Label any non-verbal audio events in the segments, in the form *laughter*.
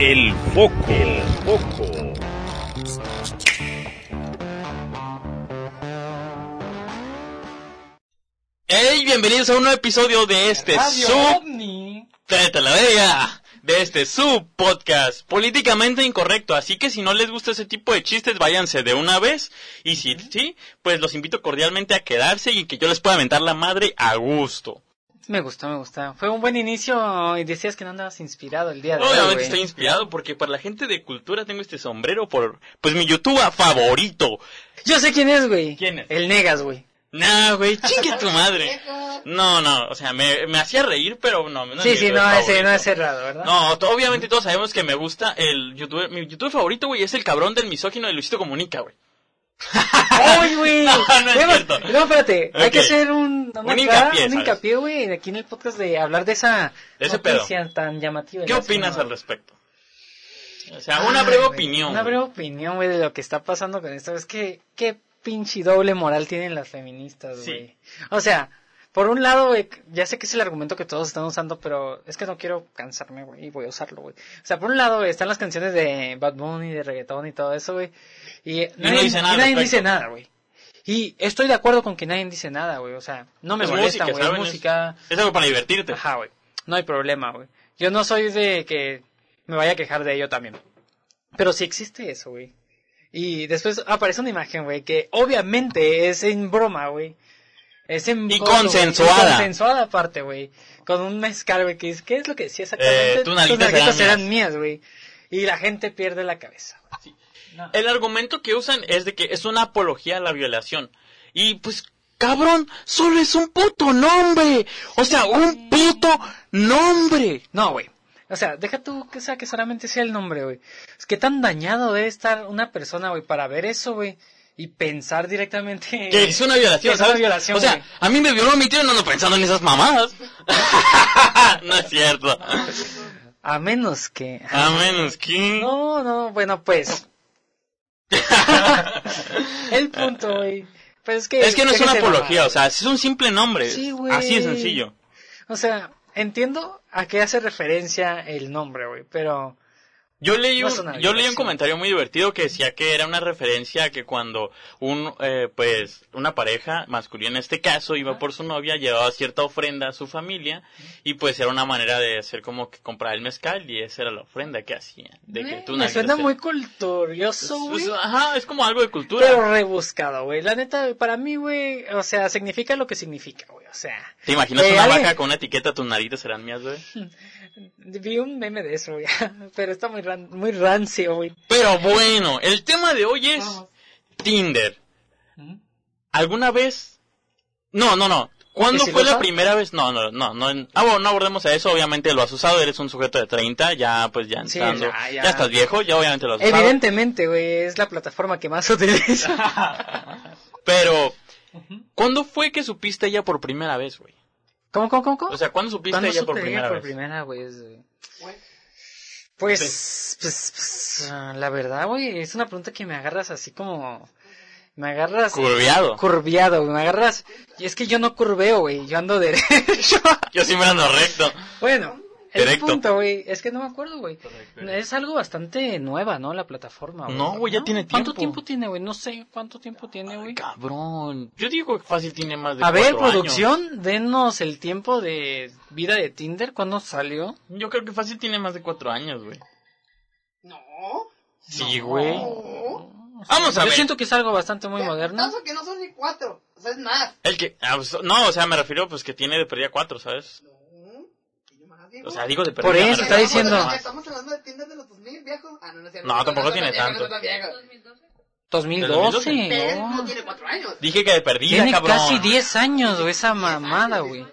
El foco. El foco. ¡Hey! Bienvenidos a un nuevo episodio de este Radio sub... OVNI. ¡Cállate la! De este sub podcast políticamente incorrecto. Así que si no les gusta ese tipo de chistes, váyanse de una vez. Y si sí, pues los invito cordialmente a quedarse y que yo les pueda aventar la madre a gusto. Me gustó, me gustó. Fue un buen inicio y decías que no andabas inspirado el día de hoy. Obviamente estoy inspirado porque para la gente de cultura tengo este sombrero por, pues mi youtuber favorito. Yo sé quién es, güey. ¿Quién es? El Negas, güey. Nah, güey, chingue tu *laughs* madre. No, no, o sea, me, me hacía reír, pero no, no sí, sí, no, ese no es cerrado, ¿verdad? No, obviamente todos sabemos que me gusta el youtuber, mi youtuber favorito, güey, es el cabrón del misógino de Luisito Comunica, güey. ¡Ay, güey! *laughs* No, no es cierto. No, espérate. Hay Ok. que hacer un, una Un hincapié, un hincapié, güey, aquí en el podcast de hablar de esa De ese pedo. noticia tan llamativa. ¿Qué opinas al respecto? O sea, una breve Ay, güey, opinión. Una breve opinión, güey, de lo que está pasando con esto. Es que, qué pinche doble moral tienen las feministas, Sí. güey. O sea, por un lado, güey, ya sé que es el argumento que todos están usando, pero es que no quiero cansarme, güey, y voy a usarlo, güey. O sea, por un lado, güey, están las canciones de Bad Bunny, de reggaetón y todo eso, güey. Y, no dice nada y nadie dice nada, güey. Y estoy de acuerdo con que nadie dice nada, güey. O sea, no me Es molesta, güey. Es música. Es algo para divertirte. Ajá, güey. No hay problema, güey. Yo no soy de que me vaya a quejar de ello también. Pero sí existe eso, güey. Y después aparece una imagen, güey, que obviamente es en broma, güey. Es en Y consensuada. Y consensuada aparte, güey. Con un mezcal, güey, que dice, ¿qué es lo que decía exactamente? Eh, tus nalguitas serán mías, güey. Y la gente pierde la cabeza. güey. No. El argumento que usan es de que es una apología a la violación. Y pues, cabrón, solo es un puto nombre. O sea, un puto nombre. No, güey. O sea, deja tú que sea que solamente sea el nombre, güey. Es que tan dañado debe estar una persona, güey, para ver eso, güey. Y pensar directamente. Que es una violación, que es una ¿sabes? violación, o sea, güey. a mí me violó mi tío y no ando pensando en esas mamadas. *laughs* no es cierto. A menos que. A menos que... No, no, bueno, pues. *laughs* el punto, güey. Pues es que. Es que no es una apología, o sea, es un simple nombre. Sí, güey. Así de sencillo. O sea, entiendo a qué hace referencia el nombre, güey, pero. Yo leí, No un, una yo leí un comentario muy divertido que decía que era una referencia a que cuando un, eh, pues, una pareja masculina en este caso iba por su novia, llevaba cierta ofrenda a su familia y pues era una manera de hacer como que comprar el mezcal y esa era la ofrenda que hacían. De que tú me suena muy culturioso, Pues, güey. ajá, es como algo de cultura. Pero rebuscado, güey. La neta, para mí, güey, o sea, significa lo que significa, güey. O sea, ¿Te imaginas Eh, una vaca con una etiqueta tus narices serán mías, güey? *laughs* vi un meme de eso, güey. *laughs* Pero está muy, ran- muy rancio, güey. Pero bueno, el tema de hoy es Tinder. ¿Alguna vez? No, no, no. ¿Cuándo ¿Que si fue la primera vez? No, no, no, no. Ah, bueno, no abordemos a eso. Obviamente lo has usado. Eres un sujeto de 30. Ya, pues ya Sí, entrando. ya, ya, ya. estás viejo. Ya obviamente lo has usado. Evidentemente, güey, es la plataforma que más *laughs* utilizo. *laughs* Pero, ¿cuándo fue que supiste ella por primera vez, güey? ¿Cómo, cómo, cómo, cómo? O sea, ¿cuándo supiste ¿Cuándo ella por primera por vez? primera güey? Pues, pues, pues, ah, la verdad, güey, es una pregunta que me agarras así como... Me agarras... Curviado. Curviado, güey, me agarras... Y es que yo no curveo, güey, yo ando *laughs* derecho. Yo siempre ando recto. bueno, el Directo. punto, güey, es que no me acuerdo, güey. Es algo bastante nueva, ¿no? La plataforma, güey. No, güey, ya tiene ¿Cuánto tiempo. tiempo tiene, güey? No sé cuánto tiempo tiene, güey. Cabrón. Yo digo que fácil tiene más de A ver, cuatro años. producción, denos el tiempo de vida de Tinder, ¿cuándo salió? Yo creo que fácil tiene más de cuatro años, güey. No. Sí, güey. No. Vamos a Yo ver. siento que es algo bastante muy moderno. Tanto que no son ni cuatro. O sea, es más. El que, ah, pues, no, o sea, me refiero pues que tiene de pérdida cuatro, ¿sabes? No. O sea, digo de pérdida. Por eso está diciendo- Estamos, estamos hablando de tiendas de los 2000 viejos. Ah, no, no. No, tampoco tiene tanto. no, no, no, viejo. 2012, Pero no. no tiene cuatro años. Dije que de pérdida, Tiene cabrón. casi 10 años, güey, esa mamada, güey.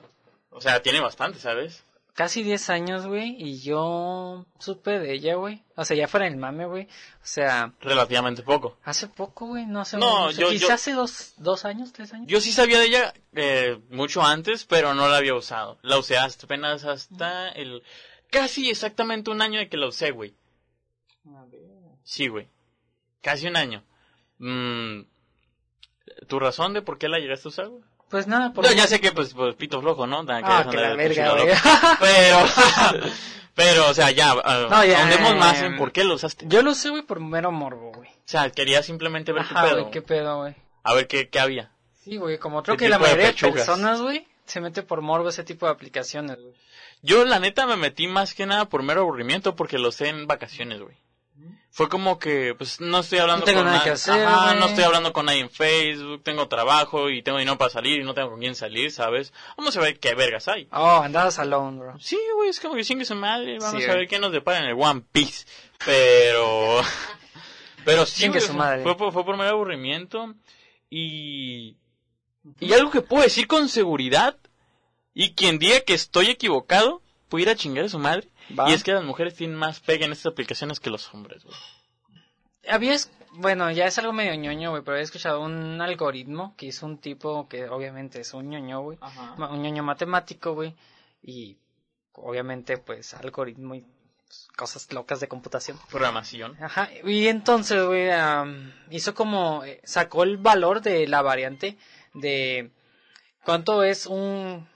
O sea, tiene bastante, ¿sabes? Casi 10 años, güey, y yo supe de ella, güey. O sea, ya fuera el mame, güey. O sea, Relativamente poco. hace poco, güey, no hace No, mucho. yo- Quizás yo- hace dos, dos años, tres años. Yo sí sabía de ella eh, mucho antes, pero no la había usado. La usé hasta apenas hasta el... Casi exactamente un año de que la usé, güey. Sí, güey. Casi un año. Mm, ¿Tu razón de por qué la llegaste a usar, güey? Pues nada, por No, ya sé que pues, pues pito flojo, ¿no? Nada Ah, que la de verga. Pero, *laughs* pero, o sea, ya, ah, No, ya, ahondemos más eh, en por qué lo usaste. Yo lo sé, güey, por mero morbo, güey. O sea, quería simplemente ver Ajá, qué pedo. güey, qué pedo, güey. A ver qué, qué había. Sí, güey, como creo ¿Qué que la de mayoría de pechugas? personas, güey, se mete por morbo ese tipo de aplicaciones, güey. Yo, la neta, me metí más que nada por mero aburrimiento porque lo sé en vacaciones, güey. Fue como que, pues, no estoy hablando No tengo con nada que hacer, Ajá, no estoy hablando con nadie en Facebook, tengo trabajo y tengo dinero para salir y no tengo con quién salir, ¿sabes? Vamos a ver qué vergas hay. Oh, andabas alone, bro. Sí, güey, es como que chingue su madre, vamos Sí, a ver qué nos depara en el One Piece. Pero, *laughs* pero sí, güey, su fue- madre. Fue, por- fue por mero aburrimiento y, y algo que puedo decir con seguridad y quien diga que estoy equivocado, puede ir a chingar a su madre. Va. Y es que las mujeres tienen más pega en estas aplicaciones que los hombres, güey. Habías, bueno, ya es algo medio ñoño, güey, pero había escuchado un algoritmo que hizo un tipo que obviamente es un ñoño, güey. Un ñoño matemático, güey. Y obviamente, pues, algoritmo y pues, cosas locas de computación. Programación. Ajá, y entonces, güey, am, hizo como, eh, sacó el valor de la variante de cuánto es un,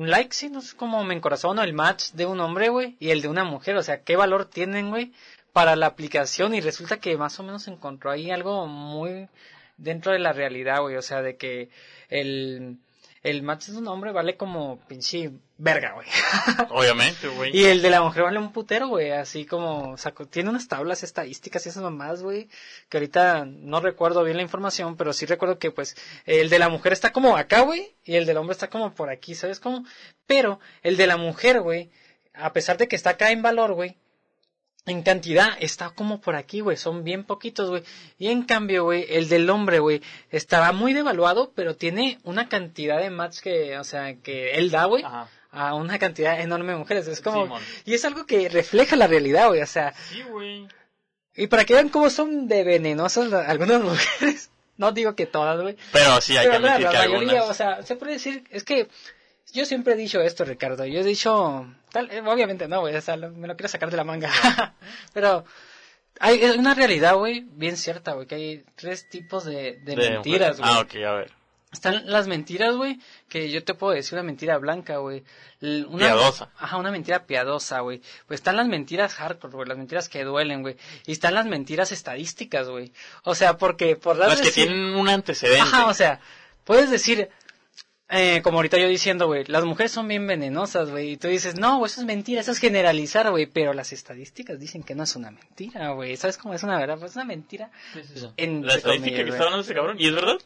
un like, sí, no sé cómo me encorazón o el match de un hombre, güey, y el de una mujer, o sea, qué valor tienen, güey, para la aplicación y resulta que más o menos encontró ahí algo muy dentro de la realidad, güey, o sea, de que el, el match de un hombre vale como pinche verga, güey. *laughs* Obviamente, güey. Y el de la mujer vale un putero, güey, así como sacó, tiene unas tablas estadísticas y esas mamás, güey, que ahorita no recuerdo bien la información, pero sí recuerdo que pues el de la mujer está como acá, güey, y el del hombre está como por aquí, ¿sabes cómo? Pero el de la mujer, güey, a pesar de que está acá en valor, güey, en cantidad está como por aquí, güey, son bien poquitos, güey. Y en cambio, güey, el del hombre, güey, estaba muy devaluado, pero tiene una cantidad de match que, o sea, que él da, güey, Ajá. a una cantidad enorme de mujeres. Es como, Simón. y es algo que refleja la realidad, güey, o sea, Sí, güey. y para que vean cómo son de venenosas la- algunas *laughs* mujeres, no digo que todas, güey, Pero sí, hay pero que la, admitir la que mayoría, algunas... o sea, se puede decir, es que yo siempre he dicho esto, Ricardo, yo he dicho, tal, eh, obviamente no, güey, o sea, lo- me lo quiero sacar de la manga, *laughs* pero hay es una realidad, güey, bien cierta, güey, que hay tres tipos de, de, de mentiras, güey. Ah, ok, a ver. Están las mentiras, güey, que yo te puedo decir una mentira blanca, güey. Una, Piadosa. Ajá, una mentira piadosa, güey. Pues están las mentiras hardcore, güey, las mentiras que duelen, güey. Y están las mentiras estadísticas, güey. O sea, porque por las Las que tienen un antecedente. Ajá, o sea, puedes decir, eh, como ahorita yo diciendo, güey, las mujeres son bien venenosas, güey, y tú dices, no, eso es mentira, eso es generalizar, güey, pero las estadísticas dicen que no es una mentira, güey, ¿sabes cómo es una verdad? Pues es una mentira. En, La estadística comillas, que está hablando ese cabrón. ¿Y es verdad?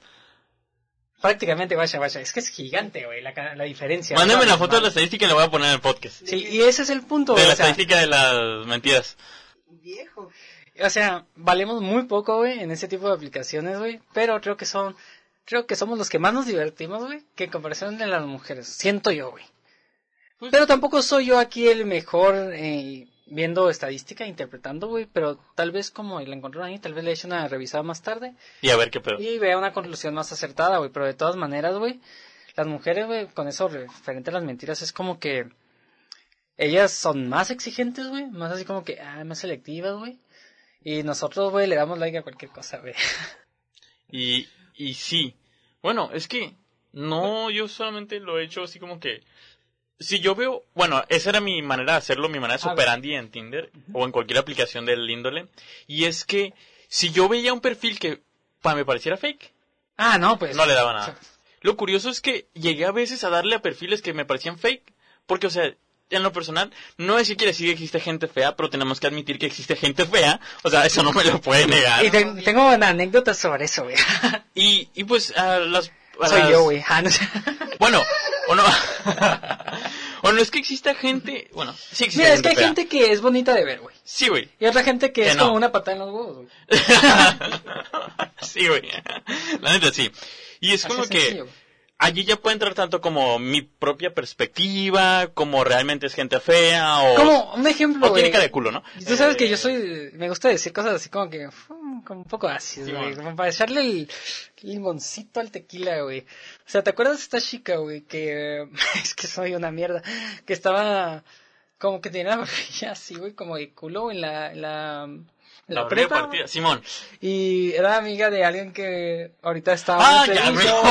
Prácticamente, vaya, vaya, es que es gigante, güey, la, la diferencia. Mándame la foto de la estadística y la voy a poner en el podcast. Sí, y ese es el punto, De la o sea, estadística de las mentiras. Viejo. o sea, valemos muy poco, güey, en ese tipo de aplicaciones, güey, pero creo que son, creo que somos los que más nos divertimos, güey, que en comparación de las mujeres, siento yo, güey. Pues- Pero tampoco soy yo aquí el mejor eh, viendo estadística, interpretando, güey, pero tal vez como la encontraron ahí, tal vez le eche una revisada más tarde Y a ver qué pedo. y vea una conclusión más acertada, güey, pero de todas maneras, güey, las mujeres, güey, con eso referente a las mentiras, es como que ellas son más exigentes, güey, más así como que, ah, más selectivas, güey, y nosotros, güey, le damos like a cualquier cosa, güey. Y, y sí. Bueno, es que no, yo solamente lo he hecho así como que. Si yo veo, bueno, esa era mi manera de hacerlo, mi manera de superandi en Tinder o en cualquier aplicación del índole. Y es que si yo veía un perfil que pa, me pareciera fake, Ah, no, pues. no le daba nada. Lo curioso es que llegué a veces a darle a perfiles que me parecían fake, porque, o sea, en lo personal, no es que quiere decir que existe gente fea, pero tenemos que admitir que existe gente fea, o sea, eso no me lo puede negar. Y te- tengo una anécdota sobre eso, güey. *laughs* Y, y pues, a las... a Soy las- yo, güey. Ah. *laughs* Bueno, o no... *laughs* o no es que exista gente... Bueno, sí existe Mira, es que hay fea. gente que es bonita de ver, güey. Sí, güey. Y otra gente que, Que es no. como una patada en los huevos, güey. sí, güey. La neta, sí. Y es Así como es que... sencillo. Allí ya puede entrar tanto como mi propia perspectiva, como realmente es gente fea o, Como un ejemplo, o tiene cara de culo, ¿no? Tú sabes que Eh, yo soy, me gusta decir cosas así como que, mm, como un poco ácidas, Sí, güey, como para echarle el limoncito al tequila, güey. O sea, ¿te acuerdas de esta chica, güey, que, *laughs* es que soy una mierda, que estaba, como que tenía la *laughs* así, güey, como de culo en la, en la, la La prepa. partida. Simón. Y era amiga de alguien que ahorita estaba Ah, en servicio,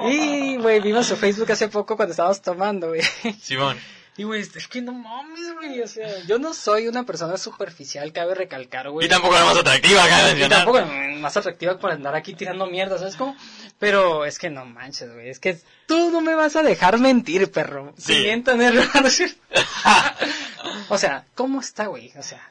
güey. Y, güey, vimos su Facebook hace poco cuando estábamos tomando, güey. Simón. Y, güey, es que no mames, güey. O sea, yo no soy una persona superficial, cabe recalcar, güey. Y tampoco la más atractiva, Y mencionar. tampoco es más atractiva por andar aquí tirando mierda, ¿sabes cómo? Pero es que no manches, güey. Es que tú no me vas a dejar mentir, perro. Sí. Sin tener... *laughs* *laughs* o sea, ¿cómo está, güey? O sea...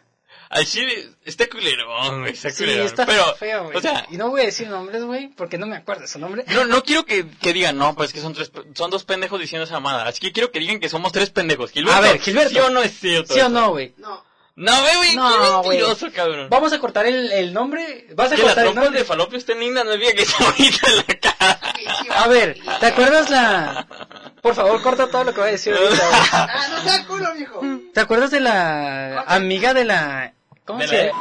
Al chile, está culerón, güey, está Sí, culerón. está Pero, feo, güey. o sea, y no voy a decir nombres, güey, porque no me acuerdo su nombre. no, no quiero que, que digan, no, pues que son tres, pe- son dos pendejos diciendo esa amada. Así que quiero que digan que somos tres pendejos. Gilberto, A ver, Gilberto. ¿Sí o no es cierto? ¿Sí o no, güey? No. No, güey, güey, No, qué güey. mentiroso, cabrón. Vamos a cortar el, el nombre. ¿Vas a que la cortar el trompa nombre? de falopio está linda, no diga que *laughs* está bonita en la cara. A ver, ¿te acuerdas la...? Por favor, corta todo lo que voy a decir ahorita. *laughs* Ah, no sea culo, mijo. ¿Te acuerdas de la amiga de la... ¿Cómo De se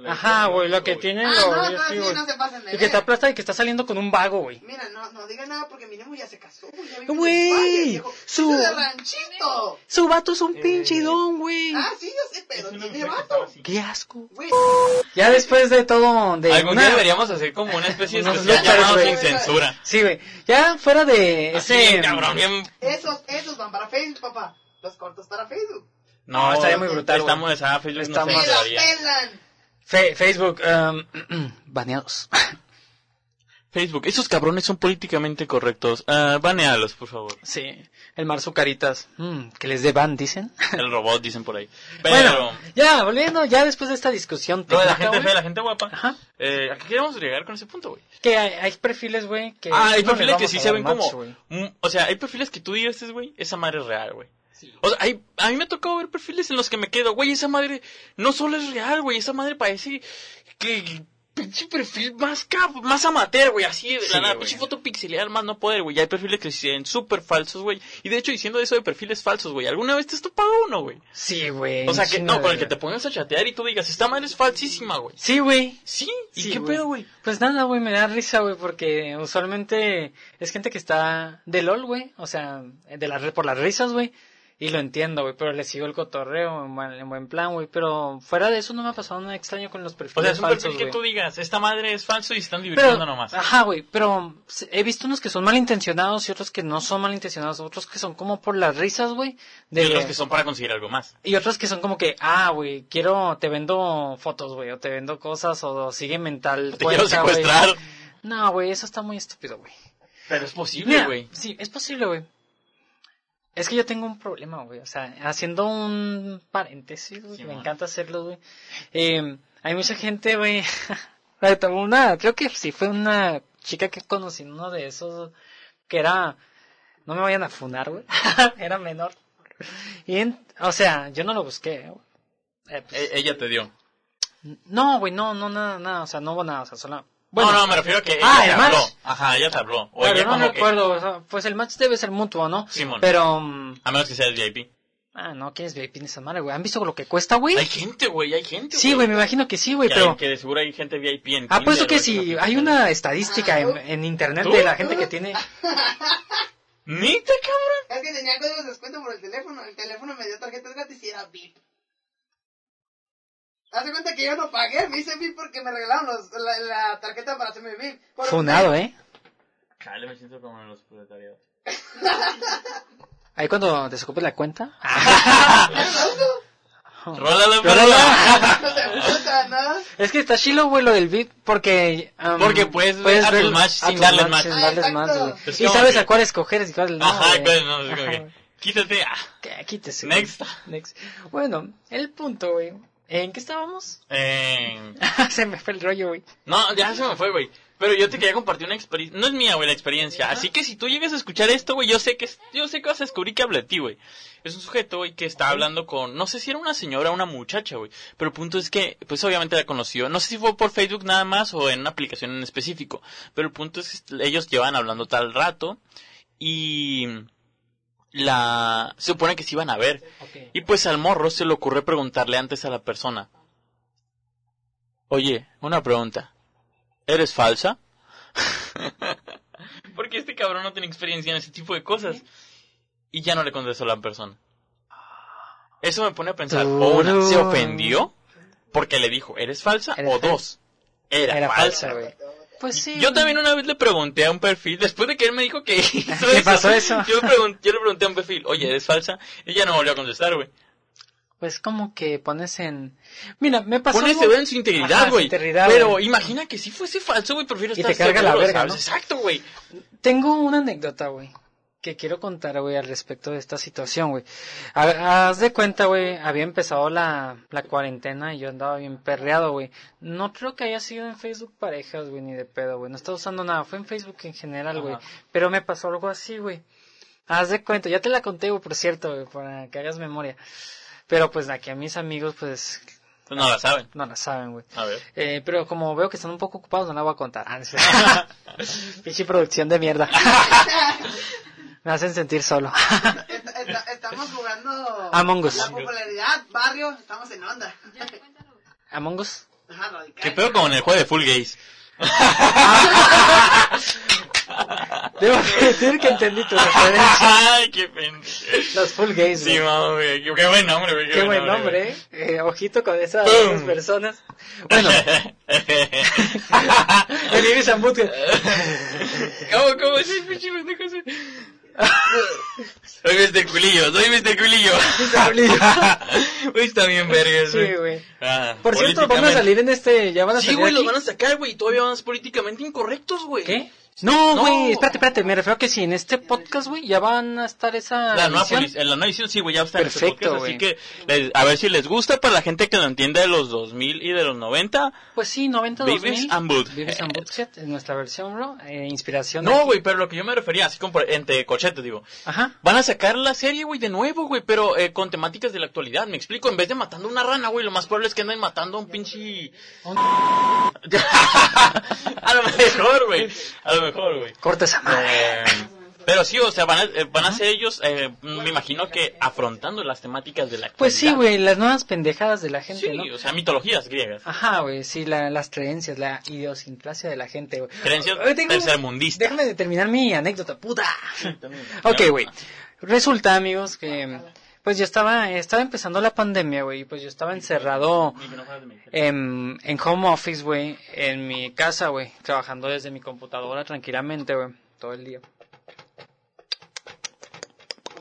la-? Ajá, güey, lo que tiene... Ah, lo- no, no, sí, no se pasen de Y que te ver. aplasta y que está saliendo con un vago, güey. Mira, no, no diga nada porque mi Nemo ya se casó, güey. Güey, su- de ranchito. Su vato es un pinche don, güey. Ah, sí, yo sé, pero tiene vato. Qué asco. Güey, Ya después de todo, de Algún una... día deberíamos hacer como una especie de especial llamado sin censura. Sí, güey. Ya fuera de Así, ese... cabrón, bien... esos, esos van para Facebook, papá. Los cortos para Facebook. No, estaría muy brutal, Estamos, esa Facebook no Estamos- daría. pelan. Fe- Facebook, um, *clears throat* baneados. *laughs* Facebook, esos cabrones son políticamente correctos. Ah, banealos, por favor. Sí, el mar Caritas. Mm, que les dé ban, dicen. *laughs* El robot, dicen por ahí. Pero, Bueno, ya, volviendo, ya después de esta discusión lo de la técnica, gente fea, la gente guapa. Ajá. Eh, ¿A qué queremos llegar con ese punto, güey? Que hay, hay perfiles, güey, que... Ah, hay no les perfiles que sí se ven match, como... mm, O sea, hay perfiles que tú digas, güey, esa madre es real, güey. O sea, hay, a mí me ha tocado ver perfiles en los que me quedo, güey, esa madre no solo es real, güey, esa madre parece que pinche perfil más cap, más amateur, güey, así de Sí, la nada, pinche foto pixelear más no poder, güey. Hay perfiles que se ven súper falsos, güey. Y de hecho, diciendo eso de perfiles falsos, güey, ¿alguna vez te has topado uno, güey? Sí, güey. O sea, que no, con el que te pongas a chatear y tú digas, esta madre es falsísima, güey. Sí, güey. Sí, ¿y Sí, qué pedo, güey? Pues nada, güey, me da risa, güey, porque usualmente es gente que está de LOL, güey, o sea, de la, por las risas, güey, y lo entiendo, güey, pero le sigo el cotorreo en buen, en buen plan, güey, pero fuera de eso no me ha pasado nada extraño con los perfiles O sea, es un falsos, perfil que tú digas, esta madre es falso y están Pero, divirtiendo nomás. ajá, güey, pero he visto unos que son malintencionados y otros que no son malintencionados, otros que son como por las risas, güey, de... Y otros que son para conseguir algo más. Y otros que son como que, ah, güey, quiero, te vendo fotos, güey, o te vendo cosas, o sigue mental. Te quiero cuenta, güey. secuestrar. No, güey, eso está muy estúpido, güey. Pero es posible, güey. sí, es posible, güey. Es que yo tengo un problema, güey. O sea, haciendo un paréntesis, güey, Sí, me man. encanta hacerlo, güey. Eh, hay mucha gente, güey. *laughs* una, creo que sí fue una chica que conocí uno de esos que era, no me vayan a funar, güey. *laughs* era menor. Y, en- o sea, yo no lo busqué, güey. Eh, pues, E- ella te dio. no, güey, no, no, nada, nada, o sea, no hubo nada, o sea, solo... no, no, me refiero a que ella Ah, te ¿el habló. match? Ajá, ella te habló. O Claro, ella no como que... recuerdo, o sea, pues el match debe ser mutuo, ¿no? Simón. Pero, A menos que sea el VIP. ah, no, ¿quién es VIP en esa madre, güey? ¿Han visto lo que cuesta, güey? Hay gente, güey, hay gente, Sí, güey, me imagino que sí, güey, Que, pero hay- que de seguro hay gente VIP en apuesto Tinder, que si que hay una estadística en, en internet ¿Tú? de la gente que tiene... *laughs* ¿Neta, cabrón? Es que tenía códigos de descuento por el teléfono. El teléfono me dio tarjetas gratis y era VIP. Haz cuenta que yo no pagué, me hice VIP porque me regalaron los- la, la tarjeta para hacerme VIP. Funado, ¿eh? Chale, me siento como en los proletariados. Ahí cuando desocupes la cuenta... *laughs* Rólalo. No te gusta, ¿no? Es que está chilo, güey, lo del VIP, porque... um, Porque puedes ver a tus match sin darles match match. sin Ah, darles exacto. match, güey. Es Y sabes que- a cuál escoger y cuál no, Ajá, pues no, es como que. Quítate, ah. Que- Quítese. güey. Next. Next. Bueno, el punto, güey. ¿En qué estábamos? Eh, *laughs* Se me fue el rollo, güey. no, ya se me fue, güey. Pero yo te quería compartir una experiencia. No es mía, güey, la experiencia. Así que si tú llegas a escuchar esto, güey, yo sé que yo sé que vas a descubrir que habla de ti, güey. Es un sujeto, güey, que está hablando con, no sé si era una señora o una muchacha, güey. Pero el punto es que, pues obviamente la conoció. No sé si fue por Facebook nada más o en una aplicación en específico. Pero el punto es que ellos llevan hablando tal rato y la se supone que se iban a ver. Y pues al morro se le ocurre preguntarle antes a la persona. Oye, una pregunta. ¿Eres falsa? *laughs* Porque este cabrón no tiene experiencia en ese tipo de cosas. Y ya no le contestó a la persona. Eso me pone a pensar, o una, ¿se ofendió? porque le dijo, ¿eres falsa? Eres o falsa. dos, era, Era falsa. Pues sí. Yo también una vez le pregunté a un perfil, después de que él me dijo que *laughs* hizo *laughs* ¿Qué pasó eso? Yo, le pregun- yo le pregunté a un perfil, oye, ¿eres falsa? Y ella no volvió a contestar, güey. Pues como que pones en... Mira, me pasó Pone algo- en su integridad, güey. Pero güey. imagina que si fuese falso, güey, prefiero Y estar te carga la verga. ¿no? Exacto, güey. Tengo una anécdota, güey, que quiero contar, güey, al respecto de esta situación, güey. Ha- Haz de cuenta, güey, había empezado la, la cuarentena y yo andaba bien perreado, güey. No creo que haya sido en Facebook parejas, güey, ni de pedo, güey. No estaba usando nada, fue en Facebook en general, güey. Pero me pasó algo así, güey. Haz de cuenta, ya te la conté, güey, por cierto, güey, para que hagas memoria. Pero pues aquí a mis amigos, pues, Pues no la saben. no la saben, güey. A ver. Eh, pero como veo que están un poco ocupados, no la voy a contar. *laughs* *laughs* Pinche producción de mierda. *laughs* Me hacen sentir solo. Est- est- estamos jugando Among Us. la popularidad, barrio, estamos en onda. Among Us. Ajá, radical. ¿Qué pedo como en el juego de Full Gays? *laughs* Debo decir que entendí tu referencia. Ay, qué pendejo. Los full gays, Sí, güey. mami. Qué buen nombre, güey. Qué buen nombre, eh. Eh, Ojito con esas dos personas. Bueno, *laughs* *laughs* el Ibis and Butthead. ¿Cómo, cómo es el pinche pendejo? Soy Mr. Culillo, soy Mr. Culillo. *laughs* Uy, está bien vergas, Sí, güey. Ah, Por cierto, van a salir en este, ya van a Sí, salir güey, los van a sacar, güey, y todavía van a ser políticamente incorrectos, güey. ¿Qué? No, No. güey, espérate, espérate, me refiero a que si en este podcast, güey, ya van a estar esa La nueva, en la nueva edición, sí, güey, ya está en este Perfecto, podcast, así güey. que les- a ver si les gusta para la gente que lo entiende de los 2000 y de los 90. Pues sí, 90 Beavis 2000. and Butthead. Beavis and Butthead, es nuestra versión, bro. Eh, inspiración. No, güey, pero lo que yo me refería, así como por- entre cochetes, digo. Ajá. Van a sacar la serie, güey, de nuevo, güey, pero eh, con temáticas de la actualidad. Me explico, en vez de matando una rana, güey, lo más probable es que anden matando a un pinche... *laughs* a lo mejor, güey. A lo mejor, güey. Corta esa madre. Eh, pero sí, o sea, van a, eh, van a ser ellos, eh, me imagino que afrontando las temáticas de la actualidad. Pues sí, güey, las nuevas pendejadas de la gente, Sí, ¿no? o sea, mitologías griegas. Ajá, güey, sí, la- las creencias, la idiosincrasia de la gente, güey. Creencias tercermundistas. Déjame de terminar mi anécdota, puta. Ok, güey. Resulta, amigos, que pues yo estaba, estaba empezando la pandemia, güey, y pues yo estaba encerrado en, en home office, güey, en mi casa, güey, trabajando desde mi computadora tranquilamente, güey, todo el día.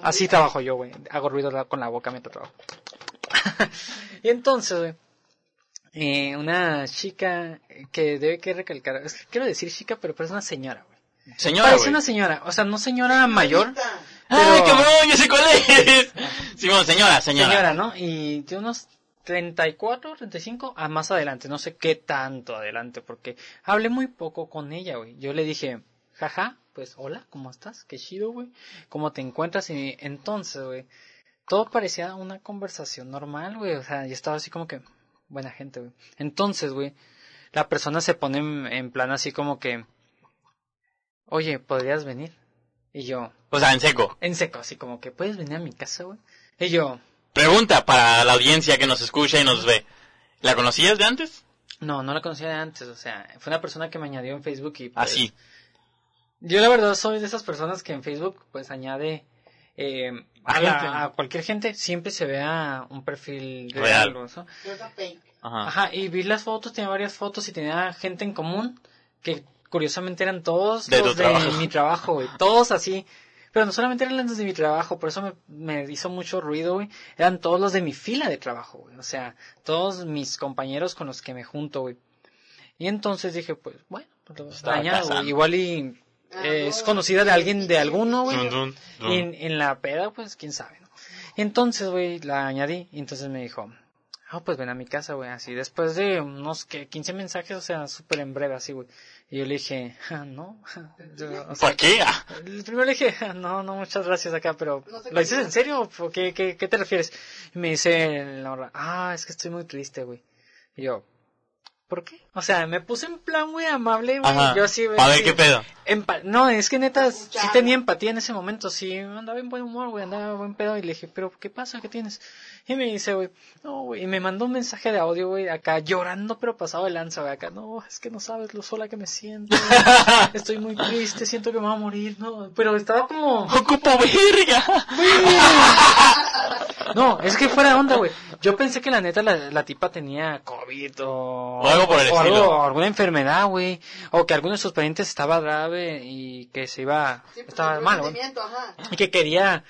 Así trabajo yo, güey. Hago ruido con la boca mientras trabajo. *laughs* y entonces, güey, eh, una chica que debe que recalcar, es que quiero decir chica, pero parece una señora, güey. Señora, Parece una señora, o sea, no señora mayor, ¡Ay, cabrón! ¡Ya sé cuál es! Simón, señora, señora. señora, ¿no? Y tiene unos 34, 35, a más adelante, no sé qué tanto adelante, porque hablé muy poco con ella, güey. Yo le dije, jaja, pues hola, ¿cómo estás? Qué chido, güey. ¿Cómo te encuentras? Y entonces, güey, todo parecía una conversación normal, güey. O sea, yo estaba así como que, buena gente, güey. Entonces, güey, la persona se pone en, en plan así como que, oye, ¿podrías venir? Y yo, O sea, en seco. en seco, así como que, ¿puedes venir a mi casa, güey? Y yo, Pregunta para la audiencia que nos escucha y nos ve. ¿La conocías de antes? No, no la conocía de antes, o sea, fue una persona que me añadió en Facebook y pues, Así. Yo la verdad soy de esas personas que en Facebook pues añade eh, a, A la- gente. a cualquier gente, siempre se vea un perfil Real. real. o eso. Ajá. Ajá, y vi las fotos, tenía varias fotos y tenía gente en común que curiosamente eran todos De los de trabajo. mi trabajo, güey, todos así. Pero no solamente eran los de mi trabajo, por eso me, me hizo mucho ruido, güey. Eran todos los de mi fila de trabajo, güey. O sea, todos mis compañeros con los que me junto, güey. Y entonces dije, pues, bueno, pues güey. Igual y eh, es conocida de alguien de alguno, güey. Y en, en la peda, pues, quién sabe, ¿no? Y entonces, güey, la añadí. Y entonces me dijo, ah, pues ven a mi casa, güey, así. Después de unos, que 15 mensajes, o sea, súper en breve, así, güey. Y yo le dije, ah, no. Yo, o sea, ¿Para qué? El primero le dije, "Ah, no, no, muchas gracias acá, pero No ¿lo dices en serio? ¿O qué, qué, qué te refieres? Y me dice la morra, ah, es que estoy muy triste, güey. Y yo, ¿por qué? O sea, me puse en plan muy amable, güey. Ajá. Yo así, güey. A ver sí. qué pedo. No, es que neta, sí tenía empatía en ese momento, sí, andaba en buen humor, güey, andaba en buen pedo y le dije, pero ¿qué pasa? ¿Qué tienes? Y me dice, güey, no, güey, y me mandó un mensaje de audio, güey, acá llorando, pero pasado de lanza, güey, acá, no, es que no sabes lo sola que me siento, güey. *laughs* estoy muy triste, siento que me voy a morir, no, pero estaba como, ¡Ocupo verga! *laughs* no, es que fuera de onda, güey. Yo pensé que la neta la, la tipa tenía COVID o, O algo por el o algo- estilo. o alguna enfermedad, güey, o que alguno de sus parientes estaba grave y que se iba, Sí, estaba mal, güey, y que quería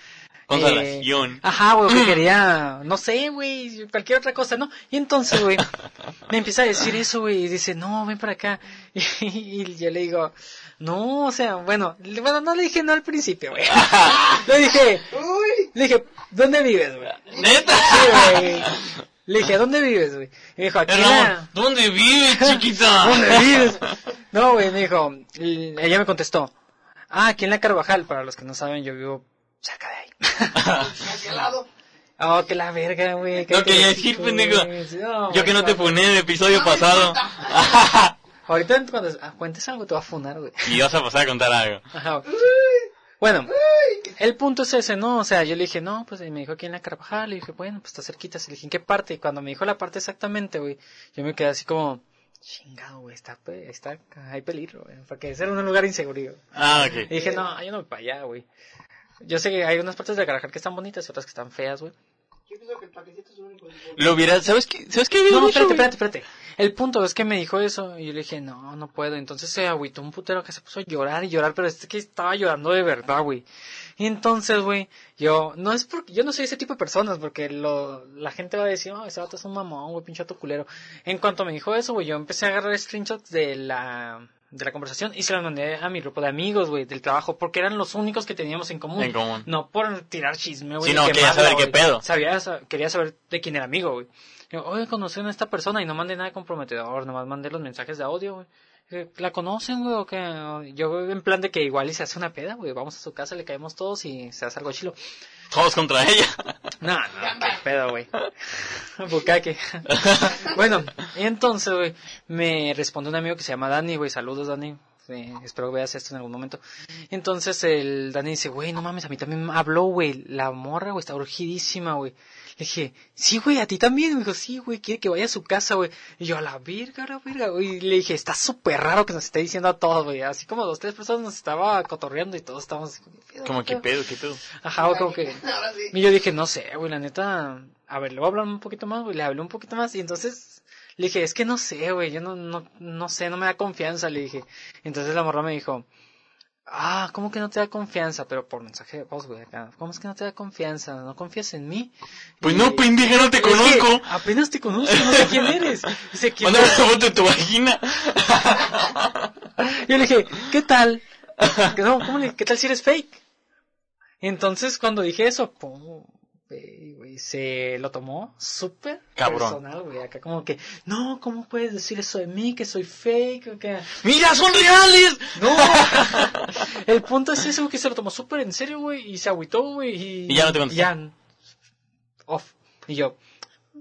Consolación. Ajá, güey, que *clears throat* quería, no sé, güey, cualquier otra cosa, ¿no? Y entonces, güey, me empieza a decir eso, güey, y dice, no, ven para acá. *laughs* Y, yo le digo, no, o sea, bueno, bueno, no le dije no al principio, güey. *laughs* Le dije, Uy, le dije, ¿dónde vives, güey? ¿Neta? Sí, güey. Le dije, ¿dónde vives, güey? Y me dijo, aquí la... ¿dónde vives, chiquita? *laughs* ¿Dónde vives? No, güey, me dijo, y ella me contestó, ah, aquí en la Carvajal, para los que no saben, yo vivo cerca de ahí. *laughs* hacia el lado. Oh, que la verga, güey. No quería decir, pendejo. Yo que no te funé en el episodio pasado. *laughs* Ahorita cuando ah, cuentes algo te va a funar, güey. y vas a pasar a contar algo. Ajá. Bueno, el punto es ese, ¿no? O sea, yo le dije, no, pues y me dijo aquí en la Carvajal. Le dije, bueno, pues está cerquita. Le dije, ¿en qué parte? Y cuando me dijo la parte exactamente, güey, yo me quedé así como, chingado, güey, está, está, hay peligro, güey. Porque ese era un lugar inseguro. Ah, Y ok. dije, no, yo no voy para allá, güey. Yo sé que hay unas partes de Carvajal que están bonitas y otras que están feas, güey. Yo pienso que el paquetito es lo único. Lo hubiera, ¿sabes qué? ¿Sabes qué No, dicho, espérate, espérate, espérate. El punto es que me dijo eso y yo le dije, no, no puedo. Entonces se agüitó un putero que se puso a llorar y llorar, pero es que estaba llorando de verdad, güey. Y entonces, güey, yo, no es porque, yo no soy ese tipo de personas porque lo, la gente va a decir, oh, ese vato es un mamón, güey, pinche vato culero. En cuanto me dijo eso, güey, yo empecé a agarrar screenshots de la, de la conversación y se los mandé a mi grupo de amigos, güey, del trabajo, porque eran los únicos que teníamos en común. En común. No por tirar chisme, güey. Sí, ni no, quería saber qué pedo. Sabía, sa- quería saber de quién era amigo, güey. Oye, conocen a esta persona y no mandé nada comprometedor, nomás mandé los mensajes de audio, güey. ¿La conocen, güey? ¿O qué? Yo en plan de que igual y se hace una peda, güey. Vamos a su casa, le caemos todos y se hace algo chilo. Todos contra ella. *laughs* No, no, qué pedo, güey. *laughs* Bucaque. *laughs* bueno, y entonces, güey, me responde un amigo que se llama Dani, güey. Saludos, Dani. Eh, espero que veas esto en algún momento. Entonces el Dani dice, güey, no mames, a mí también me habló, güey. La morra, güey, está urgidísima, güey. Le dije, sí, güey, a ti también. Me dijo, sí, güey, quiere que vaya a su casa, güey. Y yo, a la verga, a la verga, güey. Y le dije, está súper raro que nos esté diciendo a todos, güey. Así como dos, tres personas nos estaba cotorreando y todos estábamos así, ¿qué pedo, Como qué que pedo? pedo, qué pedo. Ajá, güey, como que... *laughs* Ahora sí. Y yo dije, no sé, güey, la neta, a ver, le voy a hablar un poquito más, güey, le hablé un poquito más y entonces le dije, es que no sé, güey, yo no, no, no sé, no me da confianza, le dije. Entonces la morra me dijo, ah, ¿cómo que no te da confianza? Pero por mensaje de voz, güey, acá, ¿cómo es que no te da confianza? ¿No confías en mí? Pues Y- no, pendeja, no te conozco. apenas te conozco, no sé quién eres. Dice, *laughs* ¿quién Mándame una foto de tu vagina. *laughs* Yo le dije, ¿qué tal? *laughs* No, ¿cómo le, ¿Qué tal si eres fake? Entonces, cuando dije eso, pum, güey, güey, se lo tomó súper personal, güey. Acá como que, no, ¿cómo puedes decir eso de mí? Que soy fake, o que... ¡Mira, son reales! *laughs* No, el punto es eso, que se lo tomó súper en serio, güey, y se agüitó, güey, y... Y ya no te contestó. ya, off. Y yo,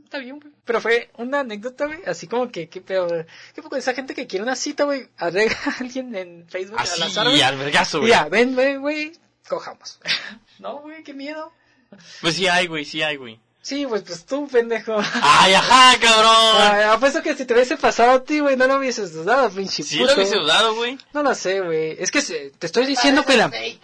está bien, güey. Pero fue una anécdota, güey, así como que, qué peor, qué poco de esa gente que quiere una cita, güey, agrega a alguien en Facebook Así, al azar, güey. al vergazo, Y güey. Ya, ven, ven, güey, cojamos. *laughs* no, güey, qué miedo. Pues sí hay, güey, sí hay, güey. Sí, pues, pues tú, pendejo. ¡Ay, ajá, cabrón! Ay, apuesto que si te hubiese pasado a ti, güey, no lo hubieses dudado, pinche Sí puto. lo hubiese dudado, güey. No lo sé, güey. Es que se- te estoy diciendo que la, fake.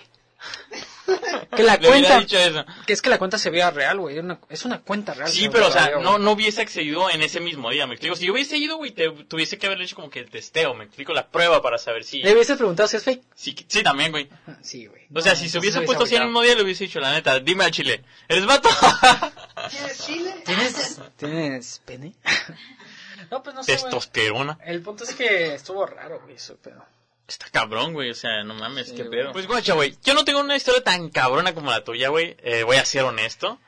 Que la *laughs* Le cuenta, dicho eso. que es que la cuenta se vea real, güey. Una- Es una cuenta real. Sí, pero, o sea, no, no hubiese accedido en ese mismo día, me explico. Si yo hubiese ido, güey, te tuviese que haber hecho como que el testeo, me explico, la prueba para saber si... Le hubieses preguntado si es fake. Sí, sí, también, güey. Sí, güey. O sea, No, si se hubiese puesto así en el mismo día, le hubiese dicho, la neta, dime al chile, ¿eres vato? *laughs* ¿Tienes chile? ¿Tienes, *laughs* ¿Tienes pene? no, pues no sé. Testosterona. El punto es que estuvo raro, güey, eso, pero... Está cabrón, güey, o sea, no mames, Sí, qué pedo. Pues guacha, güey, yo no tengo una historia tan cabrona como la tuya, güey, eh, voy a ser honesto.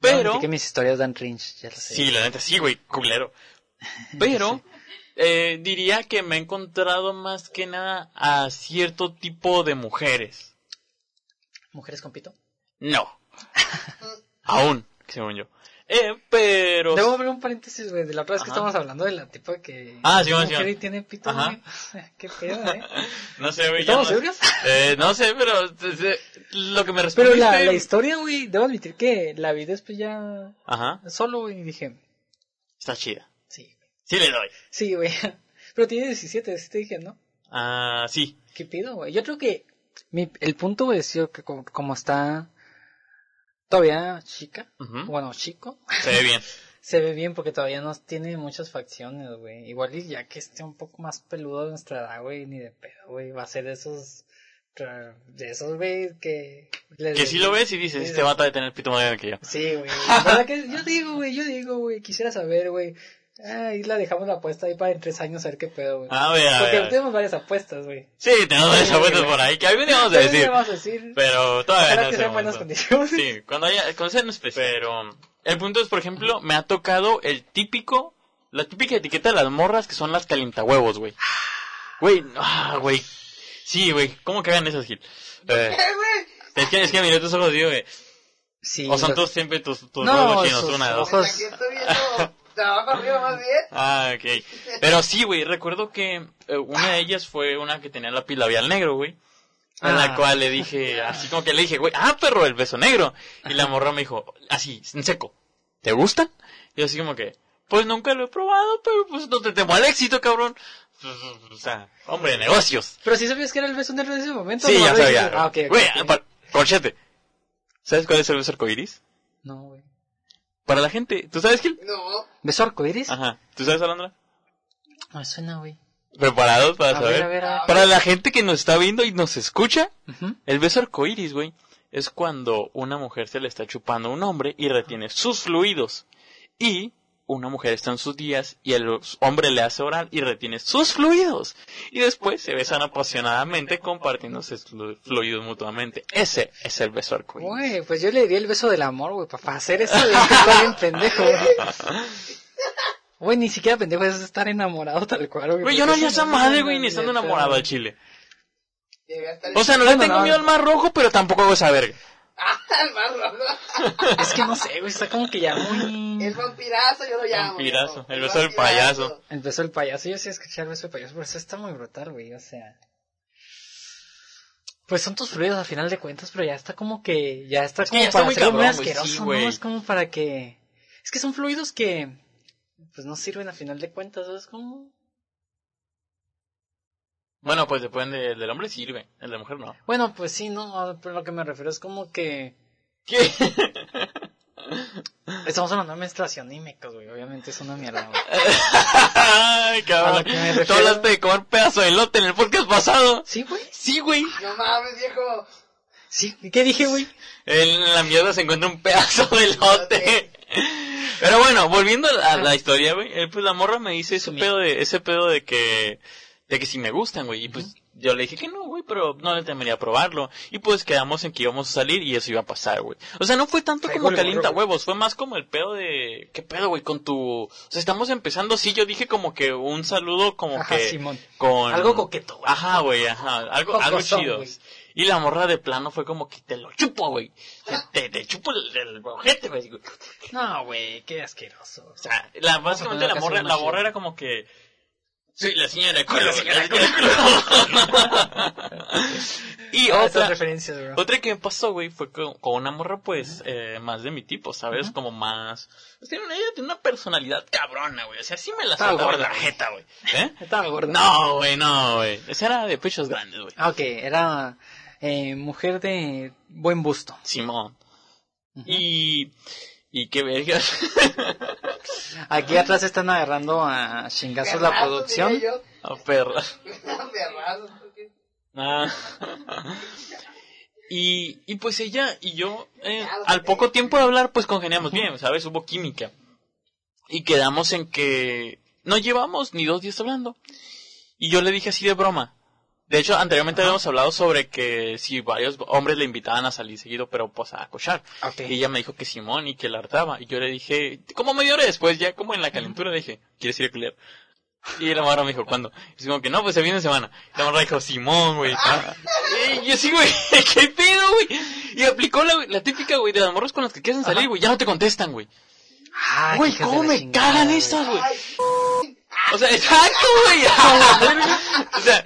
Pero... No, que mis historias dan cringe, ya lo sé. Sí, la neta, sí, güey, culero. *laughs* Pero eh, diría que me he encontrado más que nada a cierto tipo de mujeres. ¿Mujeres con pito? No. *laughs* Aún, según yo. Eh, pero... Debo abrir un paréntesis, güey, de la otra vez que estamos hablando de la tipa que... Ah, sí, sí, y tiene pito, Ajá. güey. *laughs* Qué pedo, eh. *laughs* No sé, güey. ¿Estamos no-? *laughs* Eh, no sé, pero eh, lo que me Pero respondiste... la, la historia, güey, debo admitir que la vi después ya Ajá, solo, güey, y dije, está chida. sí. Sí le doy. Sí, güey. Pero tiene 17, sí te dije, ¿no? Ah, sí. ¿Qué pido, güey? Yo creo que mi, el punto, güey, es que como, como está todavía chica, Ujú. bueno, chico, Se ve bien. *laughs* se ve bien porque todavía no tiene muchas facciones, güey. Igual y ya que esté un poco más peludo de nuestra edad, güey, ni de pedo, güey. Va a ser de esos, de esos, güey, que... les- Que si lo ves y dices, este vato de tener pito grande que yo. Sí, güey. Que yo digo, güey, yo digo, güey, quisiera saber, güey. Ah, ahí la dejamos la apuesta ahí para en tres años a ver qué pedo, güey. A ver, a Porque ver. tenemos varias apuestas, güey. Sí, tenemos varias *laughs* Sí, apuestas güey. por ahí que algún día vamos a decir. vamos a decir. Pero todavía no que sean buenas condiciones. Sí, cuando haya, cuando sea en especial. Pero el punto es, por ejemplo, me ha tocado el típico, la típica etiqueta de las morras que son las calientahuevos, güey. Güey, ah, güey. Sí, güey, ¿cómo que hagan esas, Gil? Eh, ¿Qué, güey? es que, es que miré tus ojos, digo, güey. Sí. O son los- tus siempre tus, tus No, huevos chinos, sus una de dos. ojos. De abajo arriba más bien. Ah, ok. Pero sí, güey, recuerdo que eh, una de ellas fue una que tenía la lápiz labial negro, güey. En la Ah. cual le dije, así como que le dije, güey, ah, perro, el beso negro. Y la morra me dijo, así, en seco, ¿te gustan? Y así como que, pues nunca lo he probado, pero pues no te temo al éxito, cabrón. *laughs* O sea, hombre de negocios. Pero si sabías que era el beso negro en ese momento. Sí, ¿no? ya sabía. dijiste. Ah, ok, Güey, ok. pa- corchete. ¿Sabes cuál es el beso arcoiris? No, güey. Para la gente, ¿tú sabes, Gil? No. ¿Beso arcoíris? Ajá. ¿Tú sabes, Alondra? No me suena, güey. ¿Preparados para A saber? ver, a ver, a ver. Para la gente que nos está viendo y nos escucha, Ujú. el beso arcoíris, güey, es cuando una mujer se le está chupando a un hombre y retiene sus fluidos. Y una mujer está en sus días y el hombre le hace oral y retiene sus fluidos. Y después se besan apasionadamente compartiéndose flu- fluidos mutuamente. Ese es el beso arcoíris. Güey, pues yo le di el beso del amor, güey, para hacer eso de bien pendejo, güey. *laughs* Güey, ni siquiera pendejo es estar enamorado tal cual, güey. Güey, yo no haría esa madre, güey, ni estando enamorado al chile. O sea, no le tengo miedo al mar rojo, pero tampoco hago esa verga. Ah, *laughs* el. Es que no sé, güey, está como que ya muy... El vampirazo yo lo llamo. Vampirazo, viejo. el beso del payaso. El beso del payaso, yo sí escuché el beso del payaso, pero eso está muy brutal, güey, o sea... Pues son tus fluidos a final de cuentas, pero ya está como que... Ya está Es que como ya está para muy güey, asqueroso, sí, ¿no? Es como para que... Es que son fluidos que... Pues no sirven a final de cuentas, ¿sabes cómo? Bueno, pues depende, el del hombre sirve, el de la mujer no. Bueno, pues sí, no, pero lo que me refiero es como que... ¿Qué? *laughs* Estamos hablando de menstruación y güey, obviamente es una mierda, güey. *laughs* Ay, cabrón. Tú hablaste de comer pedazo de elote en el podcast pasado. Sí, güey. Sí, güey. No mames, viejo. Sí, ¿qué dije, güey? En la mierda se encuentra un pedazo de elote. Pero bueno, volviendo a la historia, güey, eh, pues la morra me dice ese pedo de, ese pedo de que, de que si me gustan, güey, y pues yo le dije que no, güey, pero no le temería probarlo. Y pues quedamos en que íbamos a salir y eso iba a pasar, güey. O sea, no fue tanto como calienta huevos, fue más como el pedo de, ¿qué pedo, güey, con tu, o sea, estamos empezando, sí, yo dije como que un saludo como Ajá, que, Simón. con... Algo coqueto, güey. Ajá, güey, ajá, algo, algo chido. güey. Y la morra de plano fue como que te lo chupo, güey. Te, te chupo el, el ojete, güey. No, güey, qué asqueroso. O sea, la, básicamente la morra, la morra era como que... Soy la señora culo, La señora la señora culo. y Ah, otra, referencias, bro. otra que me pasó, güey, fue con, con una morra, pues, eh, más de mi tipo, ¿sabes? Como más... Pues, tiene una, ella tiene una personalidad cabrona, güey. O sea, sí me la Estaba gorda, la jeta, güey. ¿Eh? Estaba gordo. No, güey, no, güey. Esa era de pechos grandes, güey. Ah, ok, era eh, mujer de buen busto. Simón. Y... Y qué vergas. *laughs* Aquí atrás están agarrando a chingazos la producción. A perra. *laughs* Perrazos, porque- Ah. *laughs* Y, y pues ella y yo, eh, al poco tiempo de hablar, pues congeniamos bien, ¿sabes? Hubo química. Y quedamos en que no llevamos ni dos días hablando. Y yo le dije así de broma. De hecho, anteriormente habíamos hablado sobre que si varios hombres le invitaban a salir seguido, pero pues a cochar. Y ella me dijo que Simón y que la hartaba. Y yo le dije, como media hora después, ya como en la calentura, le dije, ¿quieres ir a culiar? Y la morra me dijo, ¿cuándo? Y como que no, pues se viene semana. Y la morra dijo, Simón, güey. y yo sí, güey, *laughs* ¿qué pedo, güey? Y aplicó la, la típica, güey, de las morras con las que quieren salir, güey, ya no te contestan, güey. Ah, Güey, ¿cómo me chingada, cagan estas, güey? O sea, exacto, güey. O sea,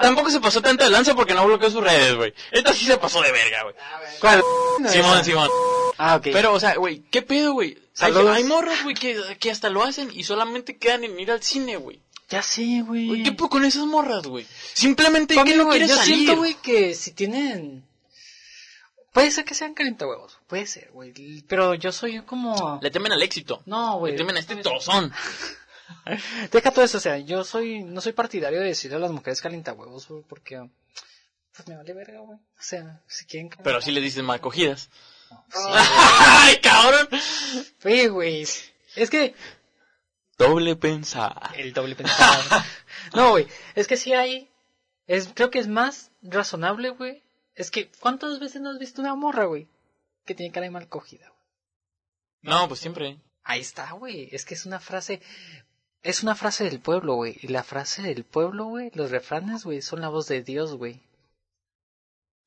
tampoco se pasó tanto de lanza porque no bloqueó sus redes, güey. Esta sí se pasó de verga, güey. ¿Cuál? Simón, Simón. Ah, ok. Pero, o sea, güey, ¿qué pedo, güey? Hay, hay morros, güey, que, que hasta lo hacen y solamente quedan en ir al cine, güey. ya sí, güey. ¿Qué pedo con esas morras, güey? Simplemente que no quieres yo salir. siento, güey, que si tienen... Puede ser que sean huevos, puede ser, güey. Pero yo soy como... Le temen al éxito. No, güey. Le temen a este trozón. *laughs* *laughs* Deja todo eso, o sea, yo soy, no soy partidario de decirle a las mujeres calientahuevos, güey, porque, pues me vale verga, güey. O sea, si quieren... Pero sí les dices mal cogidas. Oh, *laughs* ¡Ay, cabrón! Sí, güey. Es que Doble pensar. el doble pensado. no, güey, es que sí hay, es, creo que es más razonable, güey. Es que, ¿cuántas veces no has visto una morra, güey? Que tiene cara de mal cogida, güey. No, pues siempre. Ahí está, güey. Es que es una frase, es una frase del pueblo, güey. Y la frase del pueblo, güey, los refranes, güey, son la voz de Dios, güey.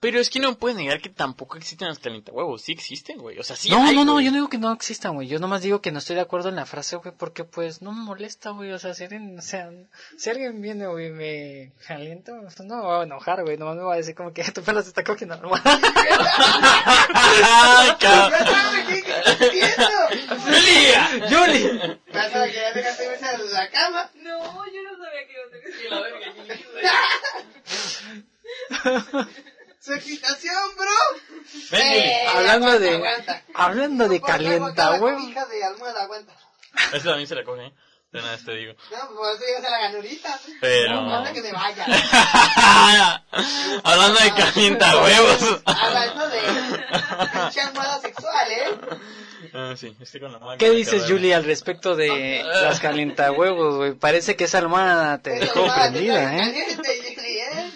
Pero es que no puedes negar que tampoco existen los calientahuevos. Sí existen, güey. O sea, sí no, hay, no, no, güey. yo no digo que no existan, güey. Yo nomás digo que no estoy de acuerdo en la frase, güey, porque pues no me molesta, güey. O sea, si alguien, o sea, si alguien viene, güey, y me calienta, pues, no me va a enojar, güey. Nomás me va a decir como que tu pelo se está cogiendo normal. ¡Ay, cabrón! Ya sabes, ¿qué- *laughs* ¡Yuli! Ya sabes que ya dejaste irse a la cama. No, yo no sabía que iba a tener la verga, *laughs* Su excitación, bro. Ven. Eh, Hablando aguanta, de, aguanta. hablando de Por acá calienta, la güey. cobija de almohada, aguanta. Eso también se la coge, ¿eh? *laughs* De nada te digo. No, por eso ya se la gané ahorita. Pero... No, hasta que me vaya. *laughs* Hablando de calientahuevos. Hablando de pinche almohada sexual, ¿eh? Ah, sí, estoy con la mano. ¿Qué dices, Julie, al respecto de las calientahuevos, güey? Parece que esa almohada te dejó prendida, ¿eh? caliente, Julie, ¿eh?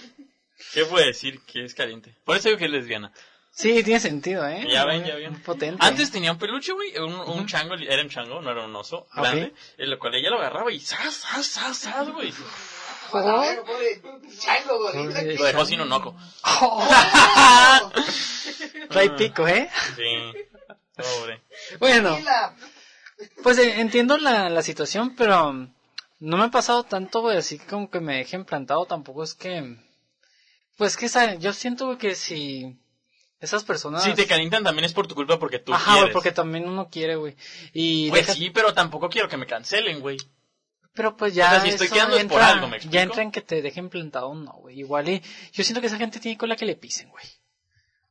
¿Qué puede decir que es caliente? Por eso digo que es lesbiana. Sí, tiene sentido, ¿eh? Ya ven, ya ven. Potente. Antes tenía un peluche, güey, un, un chango, era un chango, no era un oso, Ok. grande, en lo cual ella lo agarraba y ¡zas, zas, zas, zas, güey! Lo dejó sin un ojo. ¡Oh! *laughs* Trae pico, ¿eh? Sí, pobre. Bueno, pues eh, entiendo la, la situación, pero no me ha pasado tanto, güey, así como que me dejen plantado, tampoco es que... Pues que esa, yo siento que si esas personas... Si te calientan también es por tu culpa porque tú Ajá, güey, porque también uno quiere, güey. Y Pues deja- sí, pero tampoco quiero que me cancelen, güey. Pero pues ya. O sea, si estoy quedando es por algo, ¿me explico? Ya entra en que te dejen plantado, no, güey. Igual y. Yo siento que esa gente tiene cola que le pisen, güey.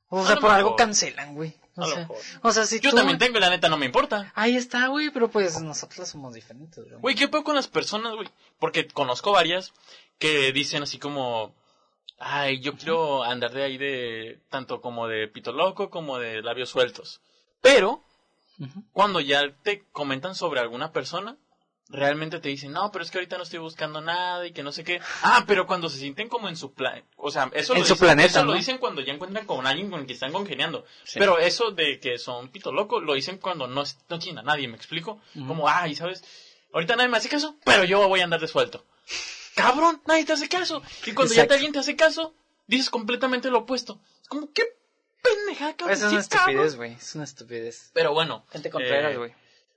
O sea, por algo cancelan, güey. O sea, o sea, si Yo tú- también tengo la neta no me importa. Ahí está, güey, pero pues nosotros somos diferentes, güey. Güey, ¿qué pedo con las personas, güey? Porque conozco varias que dicen así como... Ay, yo quiero andar de ahí de... Tanto como de pito loco como de labios sueltos. Pero, cuando ya te comentan sobre alguna persona, realmente te dicen, no, pero es que ahorita no estoy buscando nada y que no sé qué. Ah, pero cuando se sienten como en su plan... O sea, eso, En lo, su dicen, planeta, eso lo ¿no? dicen cuando ya encuentran con alguien con el que están congeniando. Sí. Pero eso de que son pito loco, lo dicen cuando no, no tienen a nadie, ¿me explico? Ujú. Como, ay, ¿sabes? Ahorita nadie me hace caso, pero yo voy a andar de suelto. Cabrón, nadie te hace caso. Y cuando ya te alguien te hace caso, dices completamente lo opuesto. Es como, qué pendejada, cabrón. Es una estupidez, güey. Es una estupidez. Pero bueno. Gente Contreras, eh, güey.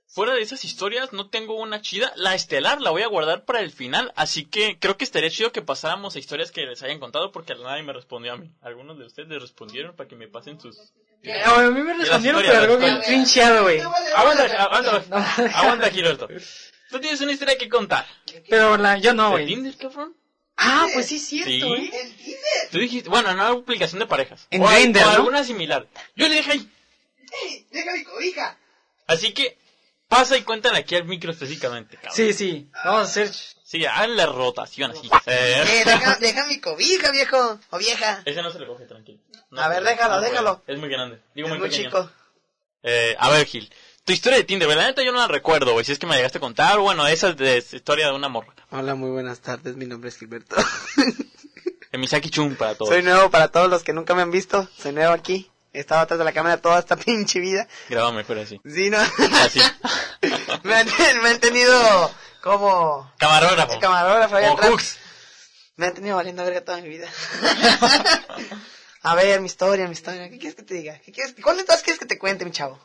Fuera de esas historias, no tengo una chida. La estelar la voy a guardar para el final, así que creo que estaría chido que pasáramos a historias que les hayan contado porque nadie me respondió a mí. Algunos de ustedes les respondieron para que me pasen sus... Eh, a mí me respondieron, pero algo bien historia. trincheado, güey. Aguanta, aguanta, aguanta, Gilberto. Tú tienes una historia que contar. Pero la, yo no, ¿De güey. Tinder, cabrón? Ah, pues sí, es Sí. cierto, güey. El Tinder. Tú dijiste, bueno, en una aplicación de parejas. En o, Grindr, o ¿no? alguna similar. Yo le dejé ahí. ¡Ey! Deja mi cobija. Así que pasa y cuéntale aquí al micro específicamente, cabrón. Sí, sí. Vamos a hacer. Sí, hazle rotación así. Eh, Eh, deja, deja mi cobija, viejo. O vieja. ese no se le coge, tranquilo. No A ver, déjalo, puede. déjalo. Es muy grande. Digo, Es muy, muy pequeño. chico. Eh, a ver, Gil. Tu historia de Tinder, ¿verdad? Yo no la recuerdo, güey. Si es que me llegaste a contar, bueno, esa es de historia de una morra. Hola, muy buenas tardes. Mi nombre es Gilberto. *laughs* El Misaki Chum para todos. Soy nuevo para todos los que nunca me han visto. Soy nuevo aquí. He estado atrás de la cámara toda esta *laughs* pinche vida. Graba mejor así. Sí, ¿no? Así. *laughs* me, han, me han tenido como Camarógrafo. camarógrafo ahí O atrás. Hooks. Me han tenido valiendo verga toda mi vida. A ver, mi historia, mi historia. ¿Qué quieres que te diga? ¿Qué quieres? ¿Cuál de todas quieres que te cuente, mi chavo?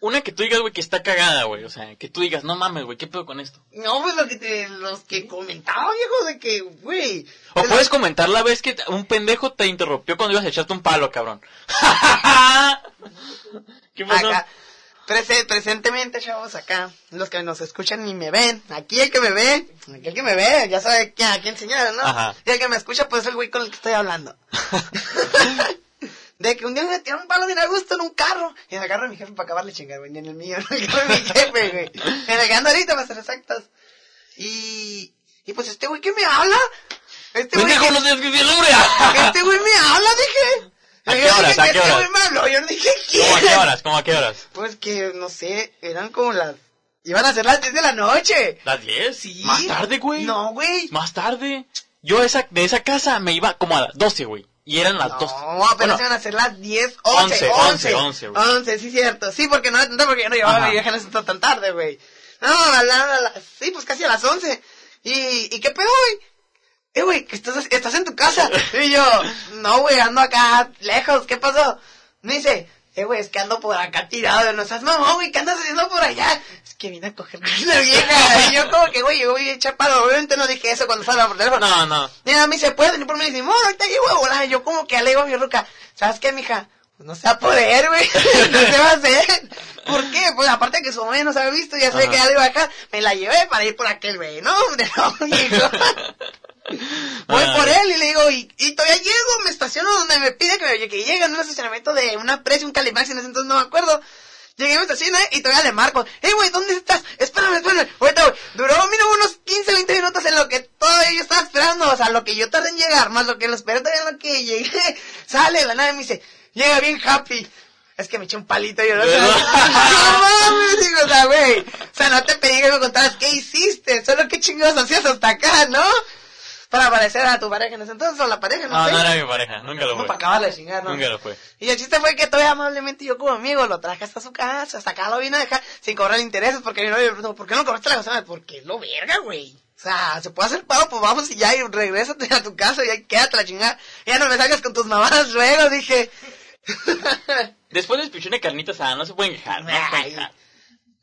Una que tú digas, güey, que está cagada, güey. O sea, que tú digas, no mames, güey, ¿qué pedo con esto? No, pues lo que te, los que comentaba, viejo, de que, güey. O de puedes comentar la vez que un pendejo te interrumpió cuando ibas a echarte un palo, cabrón. *laughs* ¿Qué pasó? Acá, prese- presentemente, chavos, acá, los que nos escuchan y me ven, aquí el que me ve, aquí el que me ve, ya sabe a quién señala, ¿no? Ajá. Y el que me escucha, pues es el güey con el que estoy hablando. *laughs* De que un día me tiró un palo bien a gusto en un carro. Y en el carro de mi jefe para acabarle chingar, güey. Ni en el mío, en el carro de mi jefe, güey. En el que ando ahorita, para ser exactos. Y, y pues este güey que me habla. Este güey. Que- no tienes que. *laughs* Este güey me habla, dije. ¿A qué horas? ¿A qué este horas? güey me habló, yo no dije quién. ¿Cómo a qué horas? ¿Cómo a qué horas? Pues que, no sé, eran como las... Iban a ser las 10 de la noche. ¿Las 10? Sí. ¿Más tarde, güey? No, güey. Más tarde. Yo esa, de esa casa me iba como a las 12, güey. Y eran las 12. No, apenas Bueno, iban a ser las 10, 11, 11, 11, 11, güey. 11, sí, cierto. Sí, porque no, no porque yo no llevaba mi vieja en entonces tan tarde, güey. No, la- a la- sí, pues casi a las 11. ¿Y, y qué pedo, güey? Eh, güey, que estás, estás en tu casa. *laughs* Y yo, no, güey, ando acá lejos, ¿qué pasó? Me dice, eh, güey, es que ando por acá tirado, no estás mamá, güey, ¿qué andas haciendo por allá? Es que vine a coger *laughs* la vieja. Y yo como que, güey, yo voy a chapado, obviamente no dije eso cuando estaba por teléfono. No, no. Y a mí se puede, y por mí dice, no, ahorita llego a volar. Yo como que alego a mi ruca, ¿sabes qué, mija? Pues no se va a poder, güey. *laughs* no se va a hacer. ¿Por qué? Pues aparte que su mamá ya nos había visto, ya sabía que ya iba acá. Me la llevé para ir por aquel güey. No, hombre, no, hijo. Voy Ay. por él y le digo, y, y todavía llego, me estaciono donde me pide que, me- que llegue en un estacionamiento de una precio, un Calimax, en ese entonces no me acuerdo. Llegué, me estacioné y todavía le marco. ¡Eh, güey, ¿dónde estás? Espérame, espérame. Ahorita, güey. Duró mínimo unos 15, 20 minutos en lo que todavía yo estaba esperando. O sea, lo que yo tardé en llegar, más lo que lo esperé todavía lo que llegué. *laughs* Sale la nave y me dice, llega bien happy. Es que me eché un palito y yo no sé. ¿Verdad? No mames, digo, o sea, güey. O sea, no te pedí que me contaras qué hiciste. Solo qué chingados hacías hasta acá, ¿no? Para parecer a tu pareja en ese entonces, o la pareja, no, No, sé. no era mi pareja. Nunca lo fue. para acabarle de chingar, ¿no? Nunca lo fue. Y el chiste fue que todavía amablemente yo como amigo lo traje hasta su casa, hasta acá lo vine a dejar sin cobrar intereses porque mi novio me preguntó, ¿por qué no cobraste la gasolina? Porque lo verga, güey. O sea, se puede hacer pago, pues vamos y ya, y regrésate a tu casa y ahí quédate la chingada. Ya no me salgas con tus mamadas luego, dije. Después del pichón de carnitas, ah, no se pueden quejar. No se pueden quejar.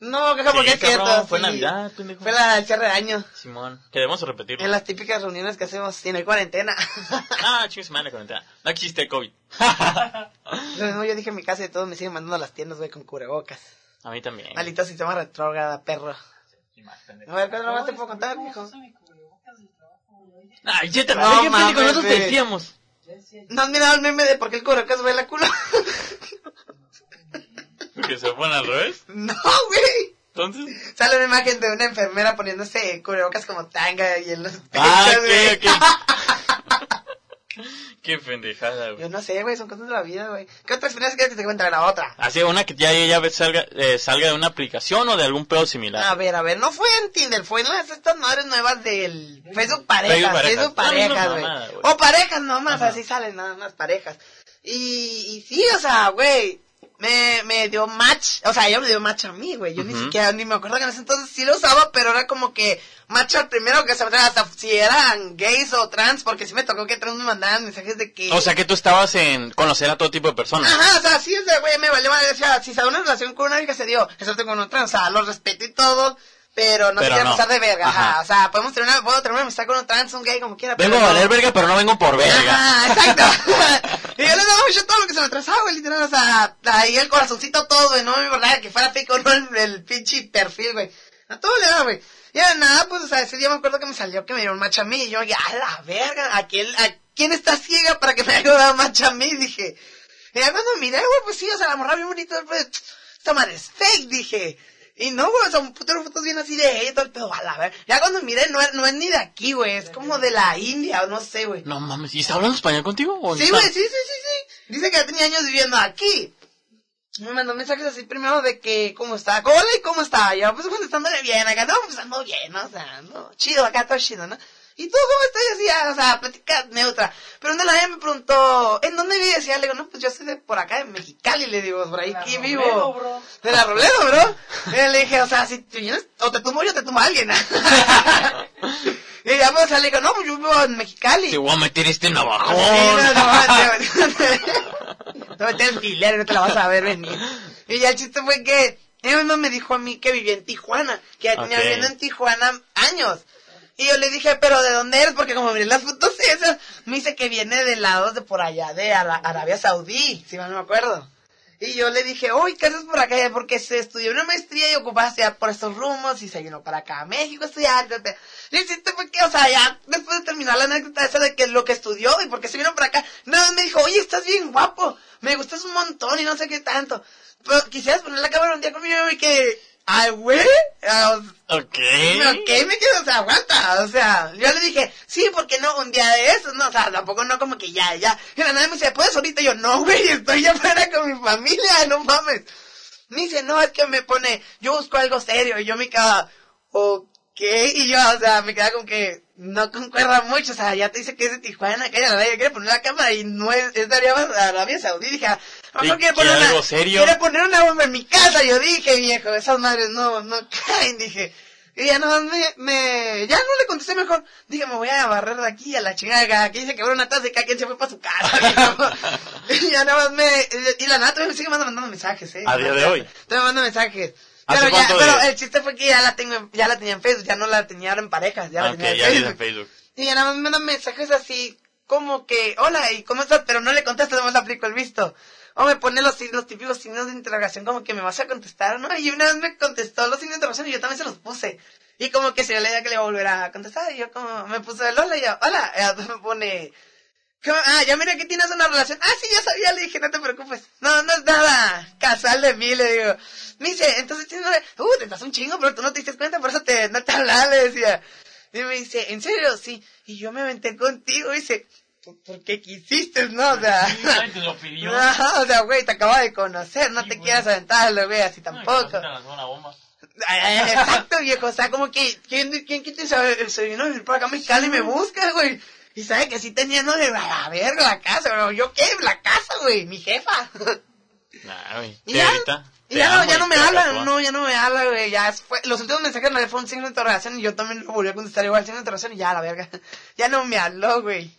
No, queja porque Sí, es cierto. fue sí. Navidad, pendejo. Fue la el cierre de año. Simón, que debemos repetirlo. En las típicas reuniones que hacemos sin el cuarentena. *laughs* Ah, chingue semana cuarentena. No existe el COVID. *laughs* Lo mismo yo dije en mi casa y todos me siguen mandando a las tiendas, güey, con cubrebocas. A mí también. Maldito sistema retrógrada, perro. A ver, ¿qué más te puedo contar, mijo? Ay, ya te No mames, nosotros te decíamos. ¿No has mirado el meme de por qué el cubrebocas huele a culo? *laughs* Que se ponen al revés. no, güey. Entonces. Sale una imagen de una enfermera poniéndose cubrebocas como tanga y en los pechos, Ah, güey. ok, ok. *laughs* Qué pendejada, güey. Yo no sé, güey, son cosas de la vida, güey. ¿Qué otra experiencia quieres que te cuente? La otra. Así, una que ya, ya salga, eh, salga de una aplicación o de algún pedo similar. A ver, a ver, no fue en Tinder, fue en las estas madres nuevas del Facebook parejas, Facebook parejas. Güey. mamada, güey. O parejas nomás, Ajá. así salen nada más parejas. Y, y sí, o sea, güey, me, me dio match, o sea, ella me dio match a mí, güey. Yo ni siquiera, ni me acuerdo que en ese entonces sí lo usaba, pero era como que match al primero que se me hasta si eran gays o trans, porque sí me tocó que trans me mandaban mensajes de que... O sea que tú estabas en conocer a todo tipo de personas. Ajá, o sea, sí, güey, me valió madre, o sea, si se da una relación con una vieja se dio, tengo con otra, o sea, lo respeto y todo, pero no Pero se no. pasar de verga, ajá. Ajá. o sea, podemos tener una, puedo tener una amistad con un trans, un gay, como quiera, Vengo a pero no. valer verga, pero no vengo por verga. Ajá, exacto. *laughs* *laughs* y yo le daba mucho todo lo que se me atrasaba, güey, literal, o sea, ahí el corazoncito todo, güey, no me importaba que fuera pico, *laughs* no el, el pinche perfil, güey. A todo le daba, güey. Y ya nada, pues, o sea, ese día me acuerdo que me salió que me dio un match a mí, y yo, ya, a la verga, ¿a quién, a quién está ciega para que me haya dado match a mí? Dije. Y ya cuando miré, güey, pues sí, o sea, la morra bien bonita, pues, esta madre es fake, dije. Y no, güey, son putas fotos bien así de ella y todo el pedo, a la verga. Ya cuando miré, no es, no es ni de aquí, güey, es como de la India, o no sé, güey. No mames, ¿y está hablando español contigo? o Sí, güey, sí, sí, sí, sí. Dice que ya tenía años viviendo aquí. Me mandó mensajes así primero de que, ¿cómo está? Hola, ¿y cómo está? Yo, pues, contestándole bien, acá, no, pues, ando bien, ¿no? o sea, no, chido, acá todo chido, ¿no? ¿Y tú cómo estás? Y así, ah, o sea, plática neutra. Pero una vez me preguntó, ¿en dónde vives? Y ya le digo, no, pues yo soy de por acá, de Mexicali, le digo, por ahí aquí vivo. De la Robledo, bro. Y le dije, o sea, si te vienes, o te tumbo yo, te tumbo alguien. *laughs* y ya, pues, o sea, le digo, no, pues yo vivo en Mexicali. Te voy a meter este Sí, navajón. no, no, no, no, no *laughs* te alfiler, no te la vas a ver venir. Y ya el chiste fue que Y mi mamá me dijo a mí que vivía en Tijuana, que ya tenía viviendo en Tijuana años. Y yo le dije, pero ¿de dónde eres? Porque como miré las fotos esas, me dice que viene de lados de por allá, de Ara- Arabia Saudí, si mal no me acuerdo. Y yo le dije, uy, ¿qué haces por acá? Porque se estudió una maestría y ocupaba estudiar por estos rumos y se vino para acá a México a estudiar. hiciste porque, o sea, ya después de terminar la anécdota esa de que lo que estudió y por qué se vino para acá, nada más me dijo, oye, estás bien guapo, me gustas un montón y no sé qué tanto. Pero quisieras poner la cámara un día conmigo y que, ay, güey, Ok. ¿qué me quedo? O sea, aguanta. O sea, yo le dije, sí, ¿por qué no? Un día de esos, no, o sea, tampoco no como que ya, ya. Y la nada me dice, ¿puedes ahorita? Y yo, no, güey, estoy afuera con mi familia, no mames. Me dice, no, es que me pone, yo busco algo serio. Y yo me quedaba, ok. Y yo, o sea, me quedaba como que no concuerda mucho. O sea, ya te dice que es de Tijuana, que la quiere poner la cámara y no es, es de Arabia, Saudí. Dije, a lo mejor ¿Y quiere poner una, serio? quiere poner una bomba en mi casa. Yo dije, viejo, esas madres no, no caen, dije. Y ya más me, me, ya no le contesté mejor. Dije, me voy a barrer de aquí a la chingada. Aquí dice que habrá una taza y cada quien se fue para su casa. *laughs* y ya nada más me, y la todavía me sigue mandando, mensajes, eh. A día de hoy. Todavía me manda mensajes. ¿Hace Pero ya, pero el chiste fue que ya la tengo, ya la tenía en Facebook, ya no la tenía en parejas, ya la Ok, tenía en ya Facebook. en Facebook. Y ya nada más me mandan mensajes así, como que, hola, ¿y cómo estás? Pero no le contesto, no le aplico el visto. O me pone los, los típicos signos de interrogación, como que me vas a contestar, ¿no? Y una vez me contestó los signos de interrogación y yo también se los puse. Y como que se le idea que le iba a volver a contestar. Y yo como, me puse el hola y yo, hola. Y *laughs* me pone, ah, ya mira que tienes una relación. Ah, sí, ya sabía, le dije, no te preocupes. No, no es nada *laughs* casual de mí, le digo. Me dice, entonces tienes una, uh, te das un chingo, pero tú no te diste cuenta, por eso te, no te hablaba, le decía. Y me dice, ¿en serio? Sí. Y yo me aventé contigo, y dice, "¿Por- ¿por qué quisiste, no? O sea, te lo pidió. *laughs* Ajá, o sea, güey, te acabo de conocer, no Sí, te güey. quieras aventarlo, güey, así tampoco. Te bomba. Ay, *laughs* Exacto, viejo, o sea, como que, ¿quién, quién quita el se vino a vivir por acá a Mexicali y me busca, güey? Y sabe que sí tenía, no, de a la verga la casa, güey. ¿Yo qué? La casa, güey, mi jefa. *laughs* Nah, güey. Y ¿Qué ya, ahorita? Y ya, no, ya no me habla, no, ya no me habla, güey, ya fue, los últimos mensajes no fue un signo de interrogación y yo también lo volví a contestar igual, signo de interrogación y ya, la verga. *laughs* Ya no me habló, güey.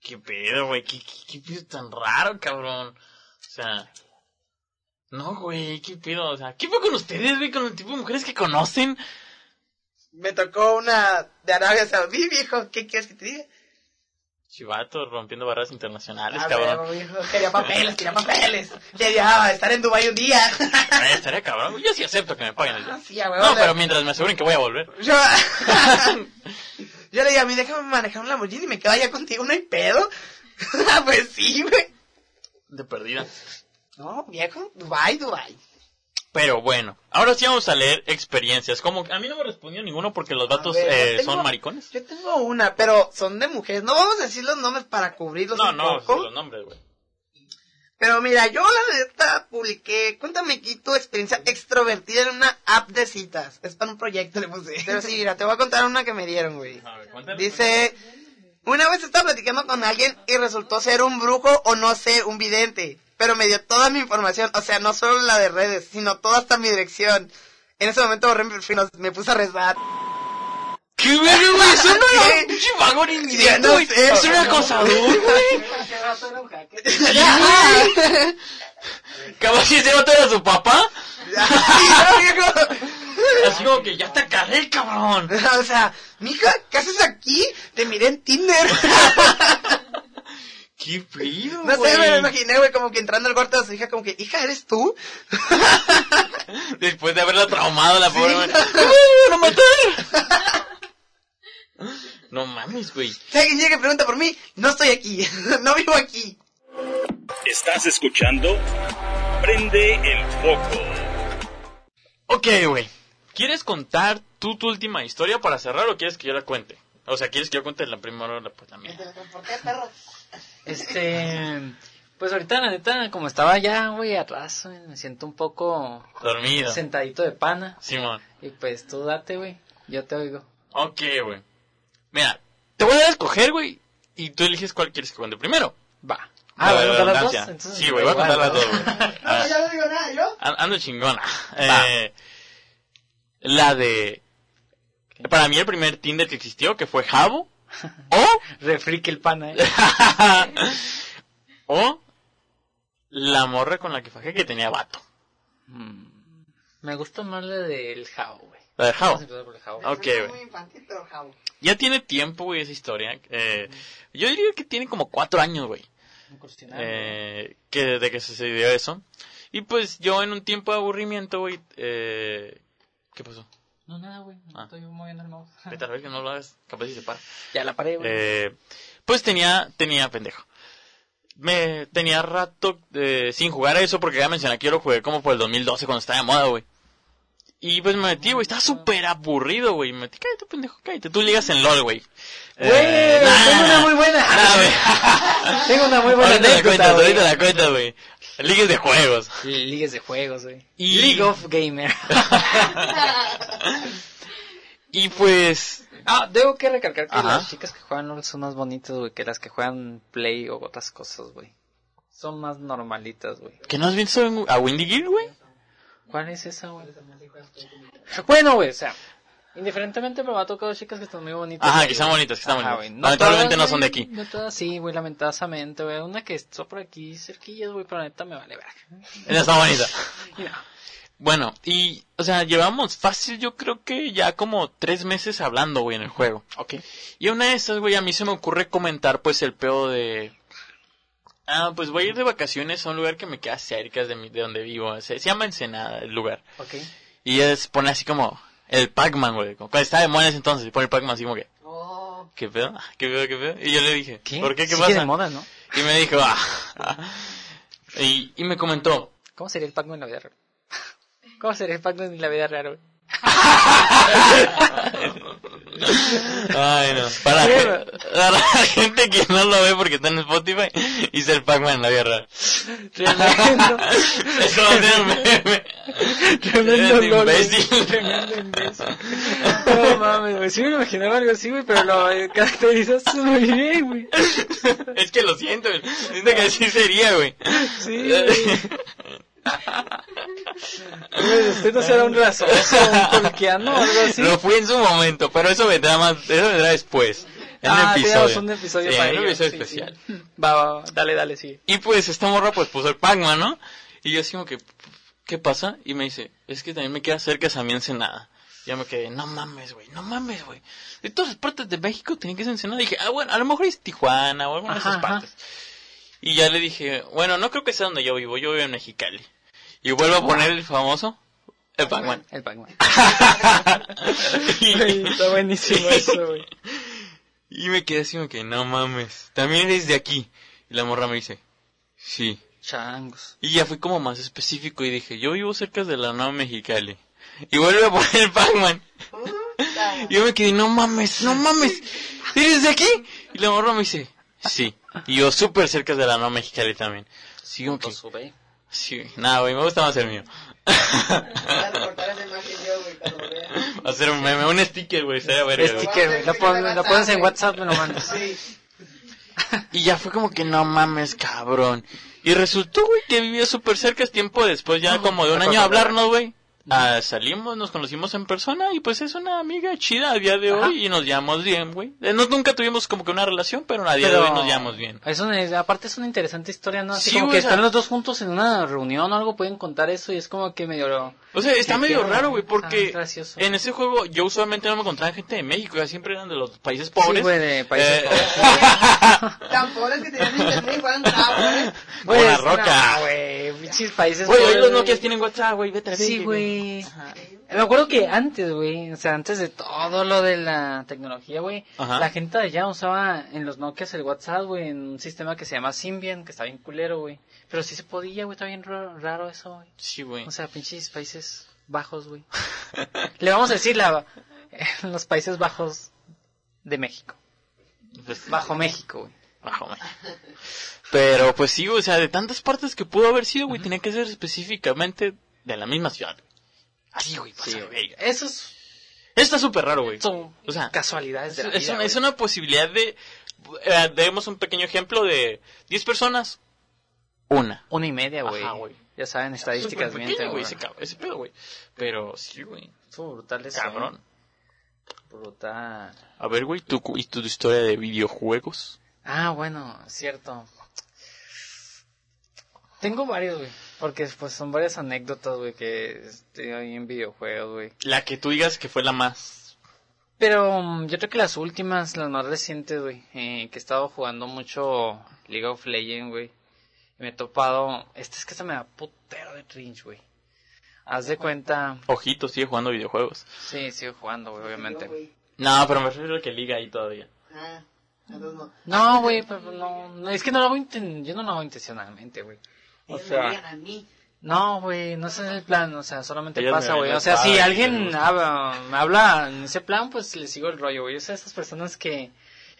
¿Qué pedo, güey? ¿Qué, qué, qué pedo tan raro, cabrón? O sea... No, güey, ¿qué pedo? O sea, ¿qué fue con ustedes, güey? Con el tipo de mujeres que conocen. Me tocó una de Arabia Saudí, viejo, ¿qué quieres que te diga? Chivato rompiendo barreras internacionales, A cabrón. quería papeles, quería papeles. Quería estar en Dubái un día. Eh, estaría cabrón. Yo sí acepto que me paguen el Ah, sí, No, pero mientras me aseguren que voy a volver. Yo, *laughs* yo le dije a mí, déjame manejar un Lamborghini y me quedo allá contigo, no hay pedo. *laughs* Ah, pues sí, güey. De perdida. No, viejo, Dubai, Dubai. Pero bueno, ahora sí vamos a leer experiencias. Como que a mí no me respondió ninguno porque los vatos ver, eh, tengo- son maricones. Yo tengo una, pero son de mujeres. No vamos a decir los nombres para cubrirlos No, un no, poco. los nombres, güey. Pero mira, yo la neta publiqué, cuéntame aquí tu experiencia extrovertida en una app de citas. Es para un proyecto, le puse. Pero sí, mira, te voy a contar una que me dieron, güey. A ver, cuéntame. Dice, una vez estaba platicando con alguien y resultó ser un brujo o no sé, un vidente. Pero me dio toda mi información, o sea, no solo la de redes, sino toda hasta mi dirección. En ese momento borré mi perfil, me puse a rezar. ¿Qué verga, güey? *laughs* Es ¿Qué? pinche vago Ya indirecto, güey. Es un acosador, *laughs* güey. Capaz si ese vato era su papá. Así como que ya te agarré, cabrón. *laughs* O sea, mija, ¿qué haces aquí? Te miré en Tinder. Qué pedo, No güey. sé, me lo imaginé, güey, como que entrando al cuarto de su hija, como que, hija, ¿eres tú? *laughs* Después de haberla traumado la pobre güey. ¡Me van a matar! No mames, güey. Si alguien llega y pregunta por mí, no estoy aquí, *laughs* no vivo aquí. Estás escuchando Prende el Foco. Ok, güey. ¿Quieres contar tú tu última historia para cerrar o quieres que yo la cuente? O sea, ¿quieres que yo cuente la primera o la, pues, la mía? Este, pues ahorita la neta, como estaba ya, güey, atrás, güey, me siento un poco Dormido. sentadito de pana. Simón. Y pues tú date, güey, yo te oigo. Ok, güey. Mira, te voy a escoger, güey. Y tú eliges cuál quieres que cuente primero. Va. Ah, ¿voy a contar las dos? Entonces, Sí, güey, voy a contar las dos, güey. No, Ah, ya no digo nada, ¿yo? an- Ando chingona. *laughs* Eh, la de... Para mí el primer Tinder que existió, que fue Jabo. O... *laughs* Refrique el pana, eh. *laughs* o... La morra con la que fajé que tenía vato. Me gusta más la del Jao, güey. La de How. Vamos a empezar por el Jao. Ok, güey. Ya tiene tiempo, güey, esa historia. Eh, yo diría que tiene como cuatro años, güey. Eh, que desde que sucedió eso. Y pues yo en un tiempo de aburrimiento, güey, eh, ¿qué pasó? No, nada, güey. No Ah. estoy moviendo el mouse. *laughs* Vete a la verga, no lo hagas, capaz si se para. Ya la paré, güey. Eh, pues tenía, tenía pendejo. Me tenía rato eh, sin jugar a eso porque ya mencioné que yo lo jugué como por el 2012 cuando estaba de moda, güey. Y pues me metí, güey, estaba súper aburrido, güey. Me metí, cállate, pendejo, cállate. Tú ligas en LOL, güey. Güey, Eh, nah, tengo nah, una muy buena. *laughs* Tengo una muy buena Ahorita la cuentas, ahorita la cuentas, güey. *laughs* Ligues de juegos. Ligues de juegos, güey. Y- League of Gamer. *laughs* Y pues, ah, debo que recalcar que Ajá. las chicas que juegan LOL son más bonitas, güey, que las que juegan Play o otras cosas, güey. Son más normalitas, güey. ¿que no has visto a Windy Gear, güey? ¿Cuál es esa, güey? Bueno, güey, o sea, indiferentemente, pero me ha tocado chicas que están muy bonitas. Ajá, que están bonitas, que están Ajá, bonitas. güey. Lamentablemente todas, no son de aquí. No todas, sí, güey, lamentablemente, güey. Una que está por aquí cerquillas, güey, pero neta me vale verga. Esa está bonita. *laughs* No. Bueno, y, o sea, llevamos fácil, yo creo que ya como tres meses hablando, güey, en el juego. Ok. Y una de esas, güey, a mí se me ocurre comentar, pues, el pedo de... Ah, pues voy a ir de vacaciones a un lugar que me queda cerca de, mi- de donde vivo. Se, se llama Ensenada, el lugar. Ok. Y se pone así como el Pac-Man, güey. estaba de moda en ese entonces, y pone el Pac-Man así como que... Oh, ¿Qué pedo? *laughs* ¿Qué pedo? ¿Qué pedo? Y yo le dije, ¿Qué? ¿por qué? ¿Qué Sigue pasa? de moda, ¿no? Y me dijo, ah. Y, y me comentó, ¿Cómo sería el Pac-Man en la vida real? *laughs* ¿Cómo sería el Pac-Man en la vida real, güey? Ay, no. Para, la- para la gente que no lo ve porque está en Spotify, hice el Pac-Man en la real. Tremendo. Eso va a ser un meme. Tremendo imbécil. Tremendo imbécil. No mames, güey. Sí me imaginaba algo así, güey, pero lo eh, caracterizas muy bien, güey. Es que lo siento, güey. Siento que así sería, güey. Sí, güey. Usted no será un rasoso, un tolkiano algo *laughs* así. Lo fui en su momento, pero eso vendrá más, eso vendrá después. En ah, un episodio. un episodio Sí, para un ello, episodio sí, especial. sí. *laughs* Va, va, va. Dale, dale, sí. Y pues esta morra pues puso el Pac-Man, ¿no? Y yo así como que, ¿qué pasa? Y me dice, es que también me queda cerca a mí Ensenada. Y yo me quedé, no mames, güey, no mames, güey. De todas las partes de México tienen que ser Ensenada. Y dije, ah, bueno, a lo mejor es Tijuana o alguna de esas Ajá, ajá. partes. Y ya le dije, bueno, no creo que sea donde yo vivo, yo vivo en Mexicali. Y vuelvo a poner el famoso, el Pac-Man. El Pac-Man. *laughs* Está buenísimo eso, güey. y me quedé así como que, no mames, también eres de aquí. Y la morra me dice, sí. Changos. Y ya fui como más específico y dije, yo vivo cerca de la Nueva Mexicali. Y vuelve a poner el Pac-Man. Y *laughs* yo me quedé, no mames, no mames. ¿Eres de aquí? Y la morra me dice, sí. Y yo súper cerca de la Nueva Mexicali también. Sí, que, sube. Sí, nada, güey, me gusta más el mío. voy a recortar esa imagen yo, güey, cuando lo vea. Hacer un meme, un sticker, güey, sería verga, güey. Sticker, güey. Lo, pon- lo pones en WhatsApp, me lo mandas. Sí. Y ya fue como que no mames, cabrón. Y resultó, güey, que vivía súper cerca. Es tiempo después, ya como de un año de hablarnos, güey. Ah, salimos, nos conocimos en persona y pues es una amiga chida a día de Ajá. hoy y nos llevamos bien, güey. Eh, no- nunca tuvimos como que una relación, pero a día de hoy nos llevamos bien. Es una, aparte es una interesante historia, ¿no? Así Sí, como güey, que o sea- están los dos juntos en una reunión o algo, pueden contar eso y es como que medio... O sea, está medio raro, güey, Ah, porque gracioso. en ese juego yo usualmente no me encontraba gente de México, ya siempre eran de los países pobres. Sí, güey, de países Eh, *laughs* pobres. Tan pobres que tenían internet y cabrones. Como la Pues, roca. no, güey, países Güey, hoy pobres, los güey. Nokias tienen WhatsApp, güey, vete a Sí, verga, güey. Me acuerdo que antes, güey, o sea, antes de todo lo de la tecnología, güey, la gente de allá usaba en los Nokias el WhatsApp, güey, en un sistema que se llama Symbian, que está bien culero, güey. Pero sí se podía, güey, está bien raro, raro eso, güey. Sí, güey. O sea, pinches países bajos, güey. *laughs* Le vamos a decir la, *laughs* los Países Bajos de México. Bajo México, güey. Bajo México. Pero pues sí, o sea, de tantas partes que pudo haber sido, güey, tenía que ser específicamente de la misma ciudad. Así, güey, pasa de verga. Esos Está súper raro, güey. son O sea, casualidades de la Es, vida, una, güey. es una posibilidad de... Eh, demos un pequeño ejemplo de 10 personas, una. Una y media, güey. Ajá, güey. Ya saben, estadísticas Súper mienten, güey. güey, ese, ese pedo, güey. Pero sí, güey. Estuvo brutal eso, Cabrón. ¿eh? Brutal. A ver, güey, cu- y tu historia de videojuegos. Ah, bueno, cierto. Tengo varios, güey. Porque pues son varias anécdotas, güey, que este, hay en videojuegos, güey. La que tú digas que fue la más. Pero mm, yo creo que las últimas, las más recientes, güey, eh, que he estado jugando mucho League of Legends, güey. Y me he topado... Este es que se me da putero de cringe, güey. Haz de cuenta... Ojito, sigue jugando videojuegos. Sí, sigo jugando, güey, obviamente. No, pero me refiero a que liga ahí todavía. Ah, entonces no. No, güey, pero no, no, es que no lo hago inten- yo no lo hago intencionalmente, güey. O Ellos sea, odian a mí. no, güey, no ese es el plan, o sea, solamente Ellos pasa, güey. O sea, si alguien habla, me habla en ese plan, pues le sigo el rollo, güey. O sea, esas personas que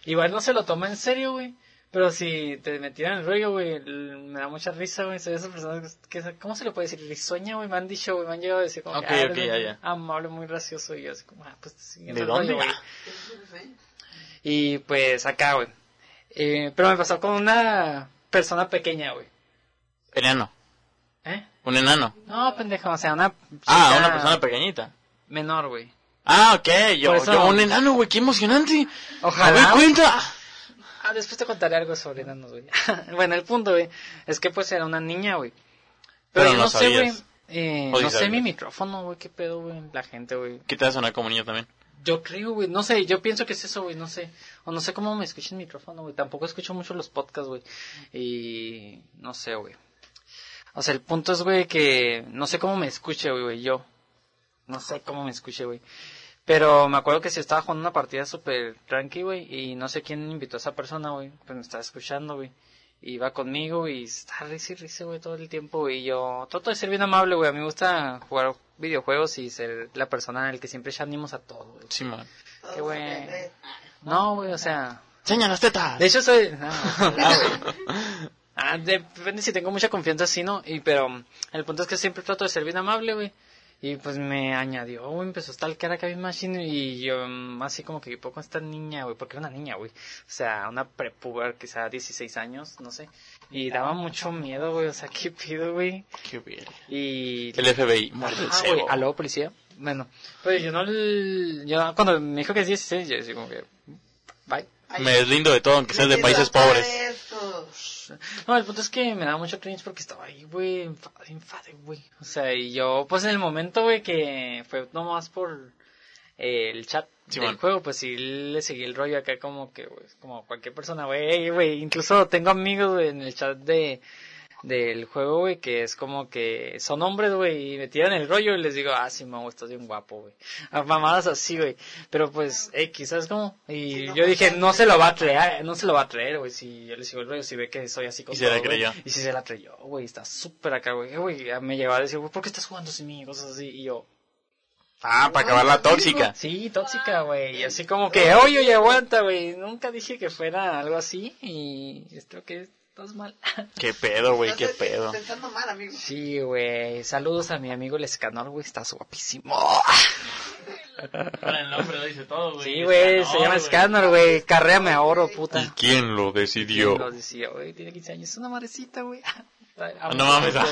igual no se lo toman en serio, güey. Pero si te metieran el rollo, güey, me da mucha risa, güey. Soy esas personas que, ¿cómo se le puede decir? Risueña, güey, me han dicho, güey, me han llegado a decir como que, ah, ya, ya. amable, muy gracioso, y yo así como, ah, pues, ¿De el dónde? rollo, güey. Ah. Y pues acá, güey. Eh, pero me pasó con una persona pequeña, güey. Enano. ¿Eh? Un enano. No, pendejo, o sea, una Ah, una persona pequeñita. menor, güey. Ah, ok. Yo, eso- yo un enano, güey. Qué emocionante. Ojalá. A ver, cuenta. Ah, después te contaré algo sobre enanos, güey. *laughs* bueno, el punto, güey, es que pues era una niña, güey. Pero, Pero yo no no sé, güey. Eh, no sé mi micrófono, güey, qué pedo, güey, la gente, güey. ¿Qué te va a sonar como niño también? Yo creo, güey, no sé, yo pienso que es eso, güey, no sé. O no sé cómo me escucha el micrófono, güey. Tampoco escucho mucho los podcasts, güey. Y no sé, güey. O sea, el punto es, güey, que no sé cómo me escuche, güey, yo. No sé cómo me escuche, güey. Pero me acuerdo que si estaba jugando una partida súper tranqui, güey, y no sé quién invitó a esa persona, güey, pues me estaba escuchando, güey. Y va conmigo y está risa y risa, güey, todo el tiempo, güey. Y yo trato de ser bien amable, güey. A mí me gusta jugar videojuegos y ser la persona en el que siempre echa ánimos a todos, güey. Sí, man. Qué güey. No, güey, o sea. Enseña las tetas. De hecho, soy. *laughs* No, ah, güey. *laughs* Ah, depende si tengo mucha confianza, sí, ¿no? Y, pero el punto es que siempre trato de ser bien amable, güey. Y pues me añadió, güey, empezó a stalkear acá bien machine y yo mm, así como que poco esta niña, güey, porque era una niña, güey. O sea, una prepuber, quizá 16 años, no sé. Y daba mucho miedo, güey, o sea, ¿qué pido, güey? Qué bien. Y... El FBI. Ajá, güey, aló, policía. Bueno, pues yo no, yo cuando me dijo que es 16, yo decía como que, bye. Me deslindo de todo, aunque seas de países pobres. Esto. No, el punto es que me da mucho cringe porque estaba ahí, güey, enfade, enfade, güey. O sea, y yo, pues en el momento, güey, que fue nomás por eh, el chat del juego, pues sí le seguí el rollo acá como que, güey, como cualquier persona, güey, güey. Incluso tengo amigos, güey, en el chat de del juego, güey, que es como que son hombres, güey, y me tiran el rollo y les digo, ah, sí, mamá, estás bien guapo, güey. A mamadas así, güey. Pero pues, X, ¿sabes cómo? Y yo dije, no se lo va a creer, no se lo va a creer, güey, si yo le sigo el rollo, si ve que soy así con Y se la creyó. Y si se la creyó, güey, está súper acá, güey. Me llegaba a decir, güey, ¿por qué estás jugando sin mí? Y Cosas así, y yo, Ah, para acabar la tóxica. sí, tóxica, güey. Y así como que, oye, oye, aguanta, güey. Nunca dije que fuera algo así, y creo que estás mal. *laughs* Qué pedo, güey, qué pedo. Pensando mal, amigo. Sí, güey. Saludos a mi amigo el escanor, güey. Estás guapísimo. Para el nombre lo dice todo, güey. Sí, güey. Se llama Scanner, güey. Carréame a oro, puta. ¿Quién lo decidió? Lo decía, güey. Tiene 15 años. Es una madrecita, güey. no mames, ah.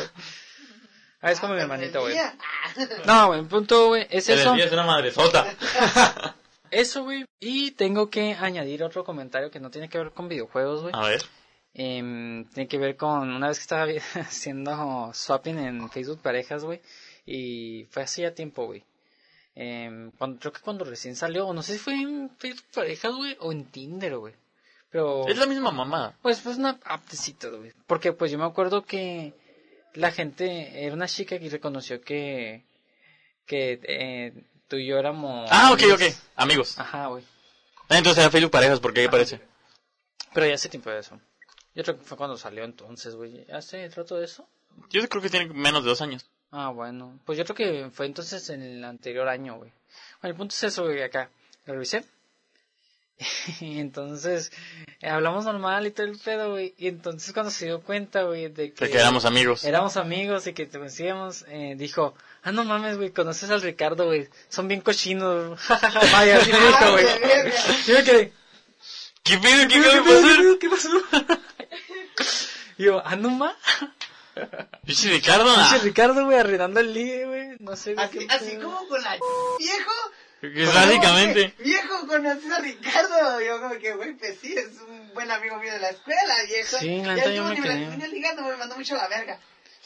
Ah, es como mi hermanito, güey. Ah, *laughs* No, güey. Punto, güey. Es El eso. día es una madresota. *laughs* Eso, güey. Y tengo que añadir otro comentario que no tiene que ver con videojuegos, güey. A ver. Em, tiene que ver con una vez que estaba *laughs* haciendo swapping en Facebook Parejas, güey. Y fue hace ya tiempo, güey. Em, cuando, creo que cuando recién salió, o no sé si fue en Facebook Parejas, güey, o en Tinder, güey. Pero, Es la misma mamá. pues, pues una aptecita, güey. Porque, pues, yo me acuerdo que la gente, era una chica que reconoció que, que eh, tú y yo éramos... Ah, ok, amigos. ok. Amigos. Ajá, güey. Ah, Entonces era Facebook Parejas, ¿por qué parece? Pero ya hace tiempo de eso. Yo creo que fue cuando salió entonces, güey. ¿Hace trato de eso? Yo creo que tiene menos de dos años. Ah, bueno. Pues yo creo que fue entonces en el anterior año, güey. Bueno, el punto es eso, güey, acá. Lo revisé. *laughs* Y entonces, eh, hablamos normal y todo el pedo, güey. Y entonces cuando se dio cuenta, güey, de que... De que éramos amigos. Éramos amigos y que te conocíamos, eh, dijo, ah, no mames, güey, conoces al Ricardo, güey. Son bien cochinos. *laughs* Vaya, así me dijo, güey. *laughs* Yo me quedé, ¿Qué pedo? ¿Qué ¿qué pasó? pasar? ¿Qué pasó? Y yo, ah, no mames. *laughs* Pinche Ricardo. ah. Pinche Ricardo, güey, arruinando el ligue, güey. No sé, güey. Así, qué así pedo. como con la viejo. Que Básicamente. Viejo, conoces a Ricardo. Yo como que, güey, pues sí, es un buen amigo mío de la escuela, viejo. Sí, la ya neta yo estuvo me ni me la ligando, me mandó mucho a la verga.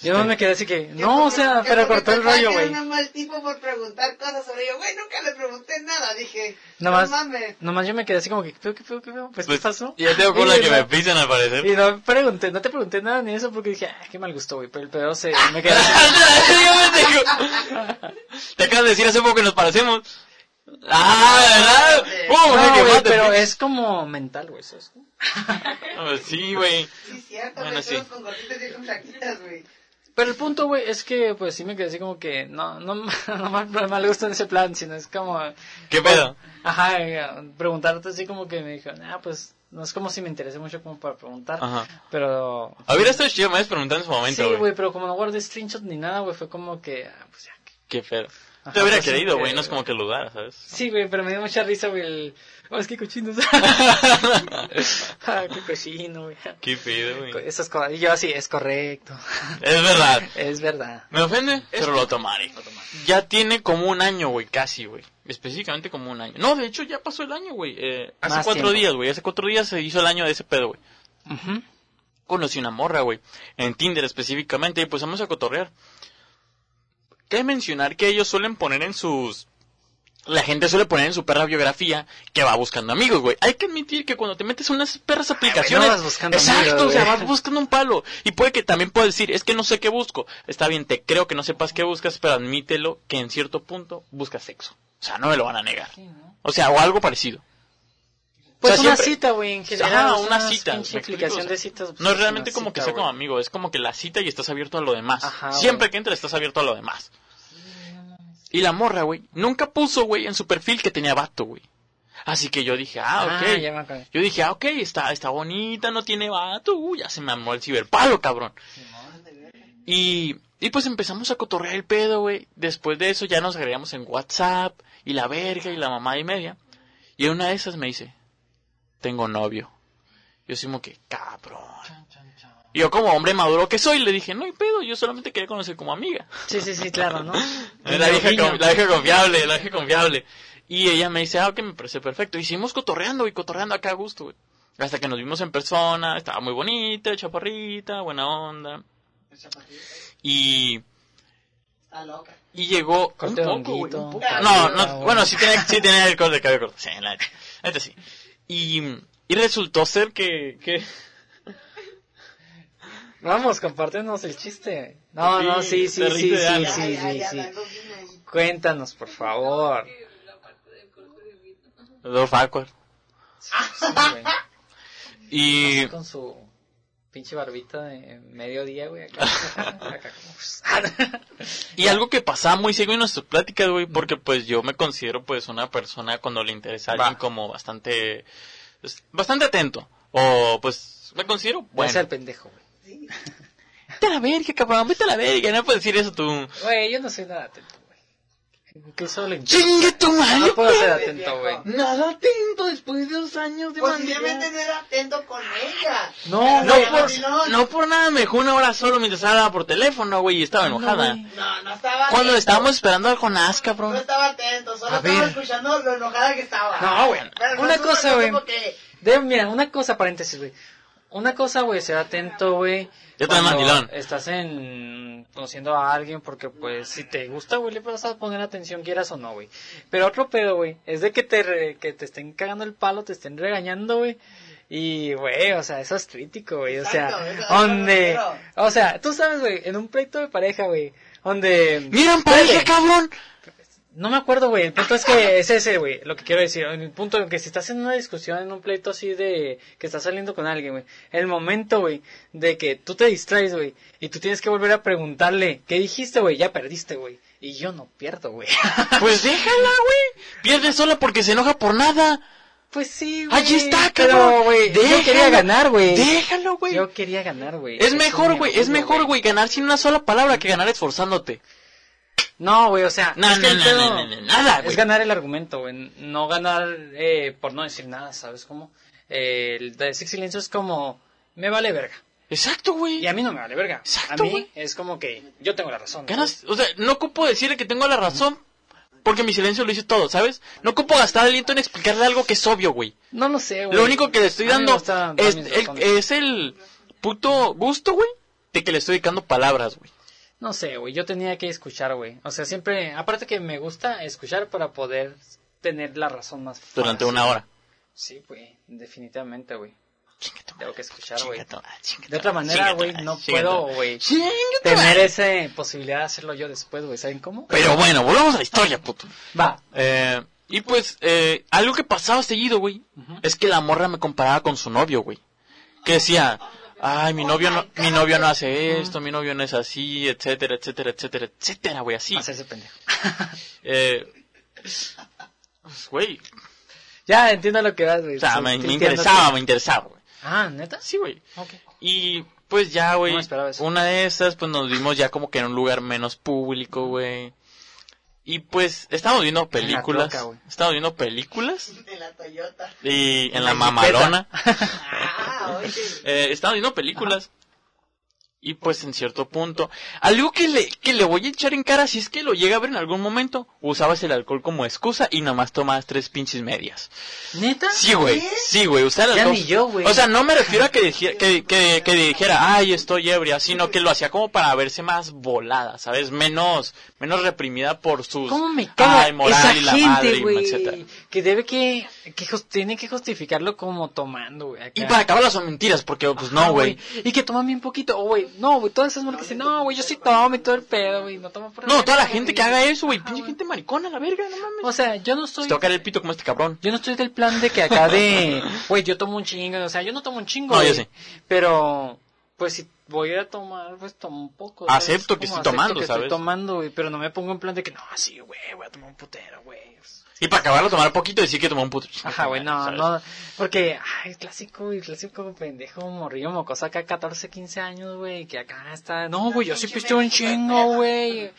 Yo no me quedé así que, no, o sea, que pero cortó el rollo, güey. era un mal tipo por preguntar cosas sobre yo. Güey, nunca le pregunté nada. Dije, Nomás, no mames. nomás yo me quedé así como que, ¿qué pedo, qué qué pedo? Pues, ¿qué Pues, pasó? Ya tengo con Y la que no- me pisan al parecer. Y no pregunté, no te pregunté nada ni eso porque dije, ah, qué mal gusto, güey, pero el pedo se, me quedé así. *laughs* Yo me digo, Te acabas de decir hace poco que nos parecemos. Ah, ¿verdad? ¡Pum! No, que güey, mate, pero pinche. es como mental, güey, eso es. Ah, Sí, güey. Sí, cierto, Bueno, güey. sí. con gorditas y con flaquitas, güey. Pero el punto, güey, es que pues sí me quedé así como que no, no, *laughs* no mal, no mal gusto en ese plan, sino es como... ¿Qué pedo? Ajá, eh, preguntarte así como que me dijo, ah, pues no es como si me interese mucho como para preguntar, Ajá. pero... Hubiera estado chido, me habías preguntado en su Sí, momento, güey, güey. pero como no guardé screenshot ni nada, güey, fue como que, ah, pues ya. Qué feo. Ajá, Te hubiera querido, que- güey, no es como que lo dudara, ¿sabes? Sí, güey, pero me dio mucha risa, güey, el... Oh, es que cochinos. *laughs* ah, qué cochino, güey. Qué pedo, güey. Eso es co- yo así, es correcto. Es verdad. *laughs* es verdad. Me ofende, pero lo tomaré. Ya tiene como un año, güey, casi, güey. Específicamente como un año. No, de hecho ya pasó el año, güey. Eh, hace cuatro tiempo. días, güey. Hace cuatro días se hizo el año de ese pedo, güey. Ujú. Conocí una morra, güey. En Tinder específicamente. Y pues vamos a cotorrear. Cabe mencionar que ellos suelen poner en sus... La gente suele poner en su perra biografía que va buscando amigos, güey. Hay que admitir que cuando te metes en unas perras aplicaciones... no vas buscando Exacto, amigos, o sea, vas buscando un palo. Y puede que también puedas decir, es que no sé qué busco. Está bien, te creo que no sepas qué buscas, pero admítelo que en cierto punto buscas sexo. O sea, no me lo van a negar. O sea, o algo parecido. Pues O sea, una siempre- cita, güey, en general. Es una cita. sea, de citas. pues, no es realmente como que sea como güey. amigo, es como que la cita y estás abierto a lo demás. Ajá, Siempre que entres estás abierto a lo demás. Y la morra, güey, nunca puso, güey, en su perfil que tenía vato, güey. Así que yo dije, ah, ok. Ah, acuerdo. Yo dije, ah, ok, está, está bonita, no tiene vato, uy, ya se me amó el ciberpalo, cabrón. Y, y pues empezamos a cotorrear el pedo, güey. Después de eso ya nos agregamos en WhatsApp y la verga y la mamá y media. Y una de esas me dice, tengo novio. Yo así como que, cabrón. Y yo como hombre maduro que soy, le dije, no hay pedo, yo solamente quería conocer como amiga. Sí, sí, sí, claro, ¿no? *laughs* La con- la vieja confiable, la vieja confiable. Y ella me dice, ah, que me parece perfecto. Y seguimos cotorreando y cotorreando acá a gusto, güey. Hasta que nos vimos en persona, estaba muy bonita, chaparrita, buena onda. Y, Está loca. y llegó Corte un poco, güey, un poco. Ah, No, bueno. no, bueno, sí tenía, sí tenía el corte de cabello corto. Sí, la neta, la neta sí. Y, y resultó ser que, que, *laughs* Vamos, compártenos el chiste. No, Sí, no, sí, sí, sí, sí, sí, sí, sí. Cuéntanos, por favor. La parte del corte de mito. Dolph Awkward. Sí, güey. Y, Así con su pinche barbita de mediodía, güey. Acá, *laughs* acá como... Y *laughs* algo que pasaba muy seguido en nuestras pláticas, güey, porque pues yo me considero pues una persona cuando le interesa a alguien como bastante, pues, bastante atento. O pues me considero Bueno. el pendejo, güey. Vete a la verga, cabrón, vete a la verga, no puedes decir eso tú. Güey, yo no soy nada atento. Incluso le ¡Chingue tu madre! No puedo ser atento, güey. Nada atento después de dos años de Posiblemente mandillar. no era atento con ella. No, No güey. por, no por nada me dejó una hora solo mientras hablaba por teléfono, güey, y estaba No, enojada. güey. No, no estaba Cuando atento. estábamos esperando al Jonás, No cabrón. estaba atento, solo A estaba ver. escuchando lo enojada que estaba. No, güey. Una no cosa, güey. por qué. De, mira, una cosa, paréntesis, güey. Una cosa, güey, ser atento, güey. Yo también cuando mandilón. Estás en conociendo a alguien porque, pues, si te gusta, güey, le vas a poner atención, quieras o no, güey. Pero otro pedo, güey, es de que te, re- que te estén cagando el palo, te estén regañando, güey. Y, güey, o sea, eso es crítico, güey. O Exacto, sea, donde... O sea, tú sabes, güey, en un pleito de pareja, güey, donde... ¡Miren, pareja, cabrón! No me acuerdo, güey. El punto es que es ese, güey. Lo que quiero decir. En el punto en que si estás en una discusión, en un pleito así de que estás saliendo con alguien, güey. El momento, güey, de que tú te distraes, güey. Y tú tienes que volver a preguntarle, ¿qué dijiste, güey? Ya perdiste, güey. Y yo no pierdo, güey. *laughs* Pues déjala, güey. Pierde sola porque se enoja por nada. pues sí, güey. Allí está, cabrón. güey, yo quería ganar, güey. Déjalo, güey. Yo quería ganar, güey. Es Ese mejor, güey, es mejor, güey, ganar sin una sola palabra que ganar esforzándote. No, güey, o sea, No, es que no, el no, pedo nada. Es ganar el argumento, güey. No ganar eh, por no decir nada, ¿sabes cómo? Eh, el de decir silencio es como, me vale verga. Exacto, güey. Y a mí no me vale verga. Exacto, a mí es como que yo tengo la razón. o sea, no ocupo decirle que tengo la razón porque mi silencio lo hice todo, ¿sabes? No ocupo gastar aliento en explicarle algo que es obvio, güey. No lo sé, güey. Lo único que le estoy dando gusta es el, es el puto gusto, güey, de que le estoy dedicando palabras, güey. No sé, güey, yo tenía que escuchar, güey. O sea, siempre, aparte que me gusta escuchar para poder tener la razón más fácil. Durante una hora. Sí, güey, definitivamente, güey. Tengo que escuchar, güey. De otra manera, güey, no puedo, güey, tener esa posibilidad de hacerlo yo después, güey. ¿Saben cómo? Pero bueno, volvamos a la historia, puto. Va. Eh, y pues, eh, algo que pasaba seguido, güey, es que la morra me comparaba con su novio, güey. Que decía, ay, mi novio no, mi novio no hace esto, mi novio no es así, etcétera, etcétera, etcétera, etcétera, güey, así. Hacerse pendejo. *laughs* Eh, pues, güey, ya, entiendo lo que vas, güey. o sea, Sí, me, interesaba, me interesaba, güey. Ah, ¿neta? Sí, güey. Ok. Y pues ya, güey, No una de esas, pues nos vimos ya como que en un lugar menos público, güey. Y pues estábamos viendo películas. troca, estábamos viendo películas. En la Toyota. Y en En la, la mamalona. *laughs* Ah, oye. eh, estábamos viendo películas. Y pues en cierto punto, algo que le, que le voy a echar en cara si es que lo llega a ver en algún momento, usabas el alcohol como excusa y nomás tomabas tres pinches medias. ¿Neta? Sí, güey, sí, güey, usaba el Ya alcohol. ni yo, güey. O sea, no me refiero a que, dijera- que, que, que dijera, ay, estoy ebria, sino que lo hacía como para verse más volada, ¿sabes? Menos, menos reprimida por sus, ¿Cómo me caga ay, moral esa y la madre, gente, y etcétera. Que debe que, que jus- tiene que justificarlo como tomando, güey. Y para acabar son mentiras, porque pues Ajá, no, güey. Y que toman bien poquito, güey. No, güey, todas esas que dicen, no, güey, yo sí tomo y todo el pedo, güey. No tomo por No, toda la gente que haga eso, güey, pinche gente maricona, la verga, no mames. O sea, yo no estoy... Se te va a caer el pito como este cabrón. Yo no estoy del plan de que acá de, *laughs* güey, yo tomo un chingo, o sea, yo no tomo un chingo, No, yo sí. Pero, pues si voy a tomar, pues tomo un poco. ¿sabes? Acepto que Como estoy tomando, que ¿sabes? Estoy tomando, güey, pero no me pongo en plan de que, no, sí, güey, voy a tomar un putero, güey. Y para acabarlo, tomar poquito y decir que tomó un puto. Ajá, güey, no, ¿sabes? no, porque, ay, clásico, güey, clásico pendejo, morrillo, mocoso acá, 14, 15 años, güey, que acá está, no, güey, yo sí pisteo un chingo, güey.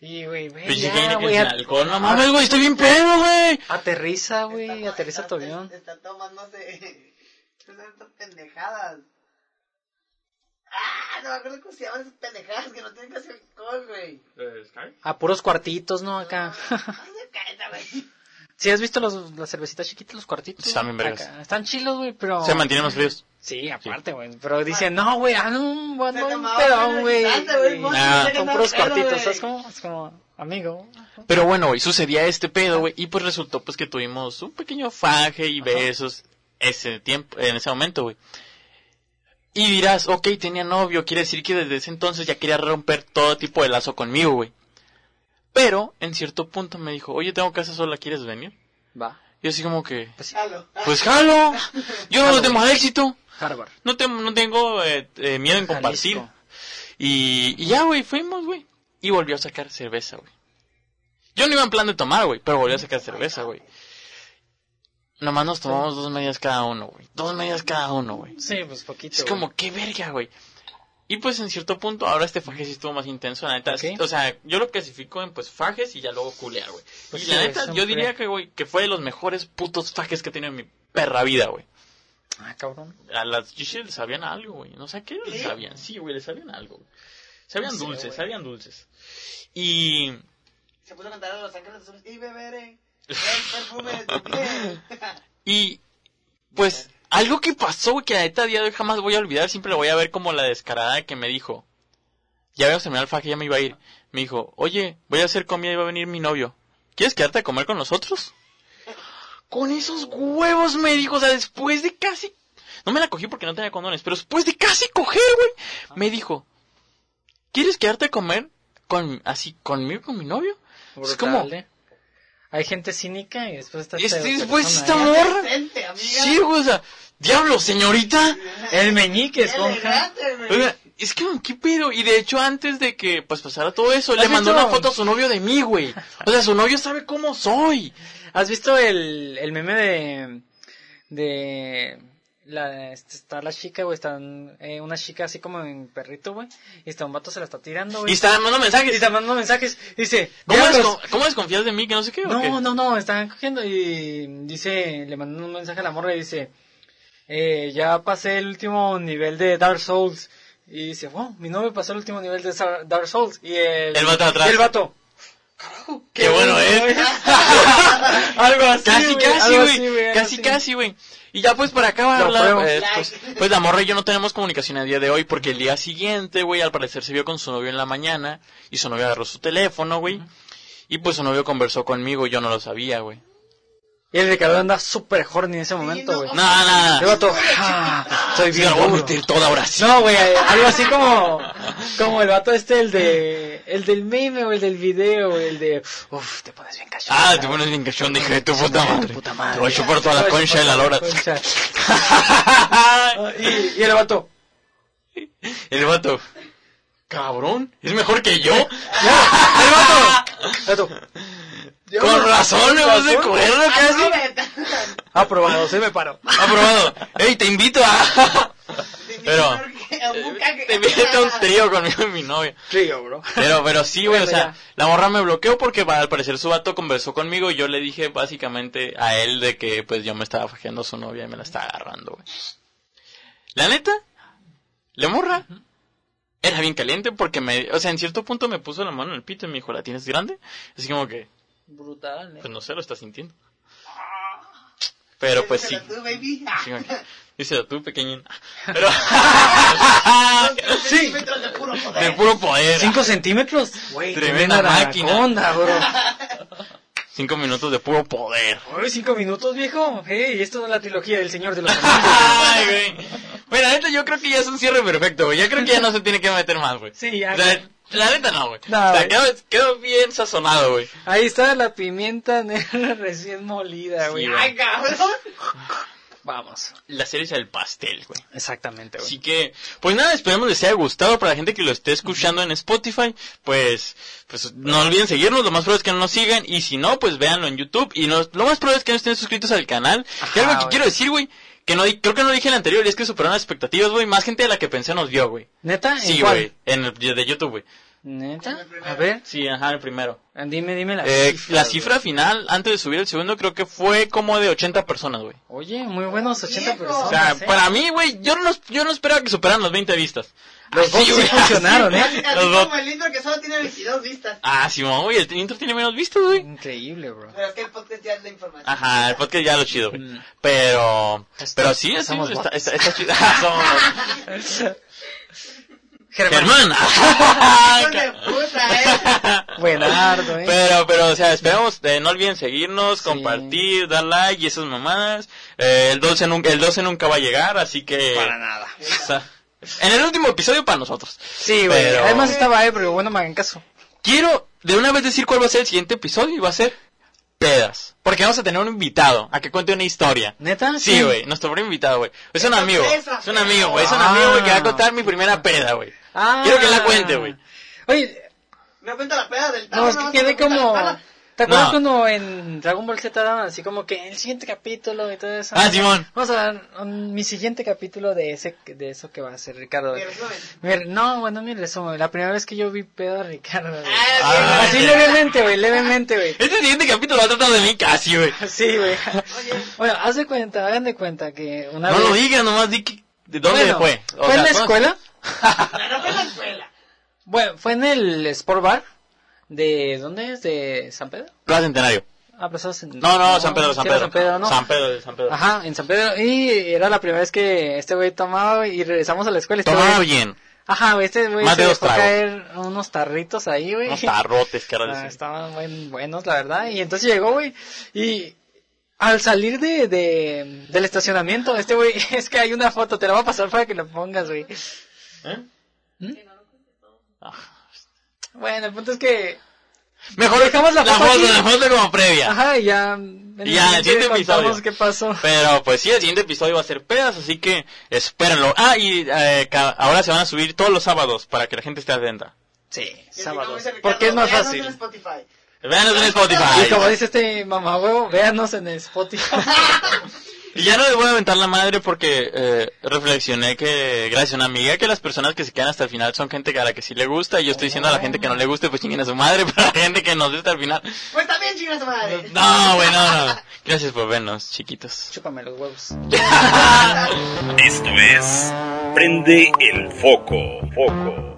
Y, güey, güey, Pinche que alcohol, no mames, güey, estoy bien pedo, güey. aterriza, güey, aterriza tu avión. Está tomándose estas pendejadas. Ah, no me acuerdo cómo se llaman esas pendejadas que no tienen casi alcohol, güey. A puros cuartitos, ¿no? Acá. Güey. ¿Sí has visto los, las cervecitas chiquitas, los cuartitos? Están bien güey? vergas. Acá. Están chilos, güey, pero... Se mantienen los fríos. Sí, aparte, güey. Pero dicen, no, güey, ah, no, Se bueno, un tomaba pedón, güey. güey, Ah. quedaba puros pedo, cuartitos, güey. ¿sabes cómo? Es como, amigo. Pero bueno, güey, sucedía este pedo, güey, y pues resultó pues que tuvimos un pequeño faje y besos ese tiempo, en ese momento, güey. Y dirás, ok, tenía novio, quiere decir que desde ese entonces ya quería romper todo tipo de lazo conmigo, güey. Pero, en cierto punto me dijo, oye, tengo casa sola, ¿quieres venir? Va. Y así como que, Jalo. pues jalo, yo no tengo éxito, Harvard. no, te- no tengo eh, eh, miedo en compartir. Y, y ya, güey, fuimos, güey. Y volvió a sacar cerveza, güey. Yo no iba en plan de tomar, güey, pero volvió a sacar cerveza, güey. Nomás nos tomamos dos medias cada uno, güey. Dos medias cada uno, güey. Sí, pues poquito. Es como, qué verga, güey. Y pues en cierto punto, ahora este faje sí estuvo más intenso, la neta. O sea, yo lo clasifico en pues fajes y ya luego culear, güey. Pues y sí, la neta, yo diría que, güey, que fue de los mejores putos fajes que he tenido en mi perra vida, güey. Ah, cabrón. A las Gigi les sabían algo, güey. No sé a qué les sabían. Sí, güey, les sabían algo. Sabían No sé, dulces, sabían dulces. Y Se puso a cantar a Los Ángeles Azules y beberé *laughs* el perfume de tu piel. Y, pues, algo que pasó, güey, que la neta día de hoy jamás voy a olvidar, siempre lo voy a ver como la descarada que me dijo. Ya habíamos terminado el faje, ya me iba a ir. Me dijo, oye, voy a hacer comida y va a venir mi novio. ¿Quieres quedarte a comer con nosotros? Con esos huevos me dijo, o sea, después de casi... No me la cogí porque no tenía condones, pero después de casi coger, güey, me dijo, ¿quieres quedarte a comer con así conmigo, con mi novio? Es como, ¿eh? Hay gente cínica y después está este, después esta ¿eh? morra... Sí, güey, o sea, diablo, señorita. El meñique, esponja. Oiga, es que, ¿qué pedo? Y de hecho, antes de que pues pasara todo eso, le ¿Has mandó visto? una foto a su novio de mí, güey. O sea, su novio sabe cómo soy. ¿Has visto el, el meme de... de... La, este, está la chica, güey, está eh, una chica así como en perrito, güey, y está un vato se la está tirando, Y güey. está mandando Y mensajes. está mandando mensajes, dice, ¿Cómo, desco- ¿Cómo desconfías de mí? Que no sé qué. No, no, no, están cogiendo y dice, le mandó un mensaje a la morra y dice, eh, ya pasé el último nivel de Dark Souls. Y dice, wow, mi novio pasó el último nivel de Dark Souls. Y el, El vato atrás. y el vato, *laughs* Qué bueno es. *laughs* algo así. Casi, güey, casi, algo güey. Casi, así. casi, güey. Y ya pues para acabar, pruebo. eh, pues, pues la morra y yo no tenemos comunicación el día de hoy porque el día siguiente, güey, al parecer se vio con su novio en la mañana y su novio agarró su teléfono, güey. Y pues su novio conversó conmigo y yo no lo sabía, güey. Y el Ricardo anda súper horny en ese momento, no. güey. No, no, El no. vato, ah, soy Sí, bien lo voy a meter toda ahora sí. No, güey, eh, algo así como, *laughs* como el vato este, el de, el del meme o el del video, güey, el de, uff, te pones bien cachondo. Ah, te pones bien cachón, dije de tu puta madre. puta madre. Te voy a chupar toda la concha de la lora. *laughs* Y, y el vato, El vato. Cabrón, es mejor que yo. el vato, el vato, Con razón, me vas de acuerdo casi. aprobado, se me paró. Aprobado. Ey, te invito a. Pero. Te invito a un trío conmigo y mi novia. Trío, bro. Pero, pero sí, güey, o sea, la morra me bloqueó porque al parecer su vato conversó conmigo y yo le dije básicamente a él de que pues yo me estaba fajeando a su novia y me la estaba agarrando, güey. La neta, la morra era bien caliente porque me, o sea, en cierto punto me puso la mano en el pito y me dijo, ¿la tienes grande? Así como que, Brutal, pues no sé, lo estás sintiendo. Pero pues sí. Tú, baby. Sí. *laughs* Díselo tú, pequeñín. *laughs* Pero... *laughs* Sí. De puro poder. de puro poder. ¿Cinco centímetros? Tremenda máquina. anaconda, bro. Cinco minutos de puro poder. Uy, cinco minutos, viejo. Hey, esto no es la trilogía del Señor de los Ay, güey. Bueno, neta, yo creo que ya es un cierre perfecto, güey. Ya creo que ya no se tiene que meter más, güey. Sí, ya. O sea, la neta no, güey. No, o sea, güey. quedó, quedó bien sazonado, güey. Ahí está la pimienta negra *laughs* recién molida, güey. Sí. Ay, cabrón. Vamos. La serie es el pastel, güey. Exactamente, güey. Así que, pues nada, esperemos les haya gustado. Para la gente que lo esté escuchando en Spotify, pues, pues no olviden seguirnos. Lo más probable es que no nos sigan. Y si no, pues véanlo en YouTube. Y no- lo más probable es que no estén suscritos al canal. que algo que quiero decir, güey, que no, creo que no dije en el anterior, y es que superaron las expectativas, güey. Más gente de la que pensé nos vio, güey. ¿Neta? ¿En Sí, güey. En el de YouTube, güey. ¿Neta? A ver, Sí, ajá, el primero. dime, dime la Eh, cifra, la güey. cifra final, antes de subir el segundo, creo que fue como de 80 personas, güey. Oye, muy buenos 80 Viejo. personas. O sea, ¿eh? para mí, güey, yo no, yo no esperaba que superaran los 20 vistas. Los Así, sí güey, funcionaron, así. ¿eh? Así Los bots. como el intro que solo tiene 22 vistas. Ah, sí, güey, el intro tiene menos vistas, güey. Increíble, bro. Pero es que el podcast ya es la información. Ajá, el podcast ya lo chido, güey. Mm. Pero, pero sí, sí, está, está, está chido. *laughs* *laughs* Germán. *laughs* Eh. *laughs* Buenardo, ¿eh? Pero, pero, o sea, esperamos, eh, no olviden seguirnos, Sí. compartir, dar like y esas mamadas. Eh, el 12 nunca, el 12 nunca va a llegar, así que... Para nada. *laughs* o sea, en el último episodio para nosotros. Sí, güey. Pero- Además estaba ebrio, bueno, me hagan caso. Quiero de una vez decir cuál va a ser el siguiente episodio y va a ser pedas. Porque vamos a tener un invitado a que cuente una historia. ¿Neta? Sí, güey, nuestro primer invitado, güey. Es un ¡Qué amigo, es un amigo, güey, es un Ah. amigo, güey, que va a contar mi primera peda, güey. Ah. Quiero que la cuente, güey. Oye, Me cuenta la peda del no, es que no, quedé como... ¿Te acuerdas No. cuando en Dragon Ball Z daban así como que el siguiente capítulo y todo eso? Ah, Simón. Vamos a dar um, mi siguiente capítulo de ese de eso que va a ser Ricardo. Mi resumen. Mi- no, bueno, mi resumen. La primera vez que yo vi pedo a Ricardo. güey. Ah, Así bien, levemente, güey, levemente, güey. *laughs* Este siguiente capítulo va a tratar de mí casi, güey. *laughs* Sí, güey. Oye, Bueno, haz de cuenta, hagan de cuenta que una No vez... lo digas, nomás di que- de dónde Bueno, fue. O ¿Fue en la ¿cómo- escuela? no fue en la escuela. *laughs* Bueno, fue en el Sport Bar de... ¿Dónde es? ¿De San Pedro? Plaza Centenario. Ah, estás en- No, no, San Pedro, San Pedro. San Pedro, ¿no? San Pedro, San Pedro. Ajá, en San Pedro. Y era la primera vez que este güey tomaba güey, y regresamos a la escuela. Este Tomaba güey- bien. Ajá, güey, este güey se dejó tragos. caer unos tarritos ahí, güey. Unos tarrotes, que *laughs* Ah, estaban buen- buenos, la verdad. Y entonces llegó, güey, y al salir de, de, del estacionamiento, este güey, *laughs* es que hay una foto, te la voy a pasar para que la pongas, güey. ¿Eh? ¿Mm? Bueno, el punto es que... Mejor Dejamos la foto foto, aquí. la foto como previa. Ajá, y ya... en Y ya, el siguiente episodio. qué pasó. Pero pues sí, el siguiente episodio va a ser pedas, así que espérenlo. Ah, y eh, ca- ahora se van a subir todos los sábados para que la gente esté atenta. Sí, Y así sábado. como dice Ricardo, Porque es más véanos fácil. en Spotify. Véanos en Y Spotify. como dice este mamá huevo, véanos en Spotify. *laughs* Y ya no les voy a aventar la madre porque eh, reflexioné que, gracias a una amiga, que las personas que se quedan hasta el final son gente a la que sí le gusta. Y yo estoy diciendo a la gente que no le guste, pues chinguen a su madre, *laughs* pero a la gente que nos gusta al final. Pues también chinga su madre. No, güey, no, no. Gracias por vernos, chiquitos. Chúpame los huevos. *laughs* Esto es Prende el Foco. Foco.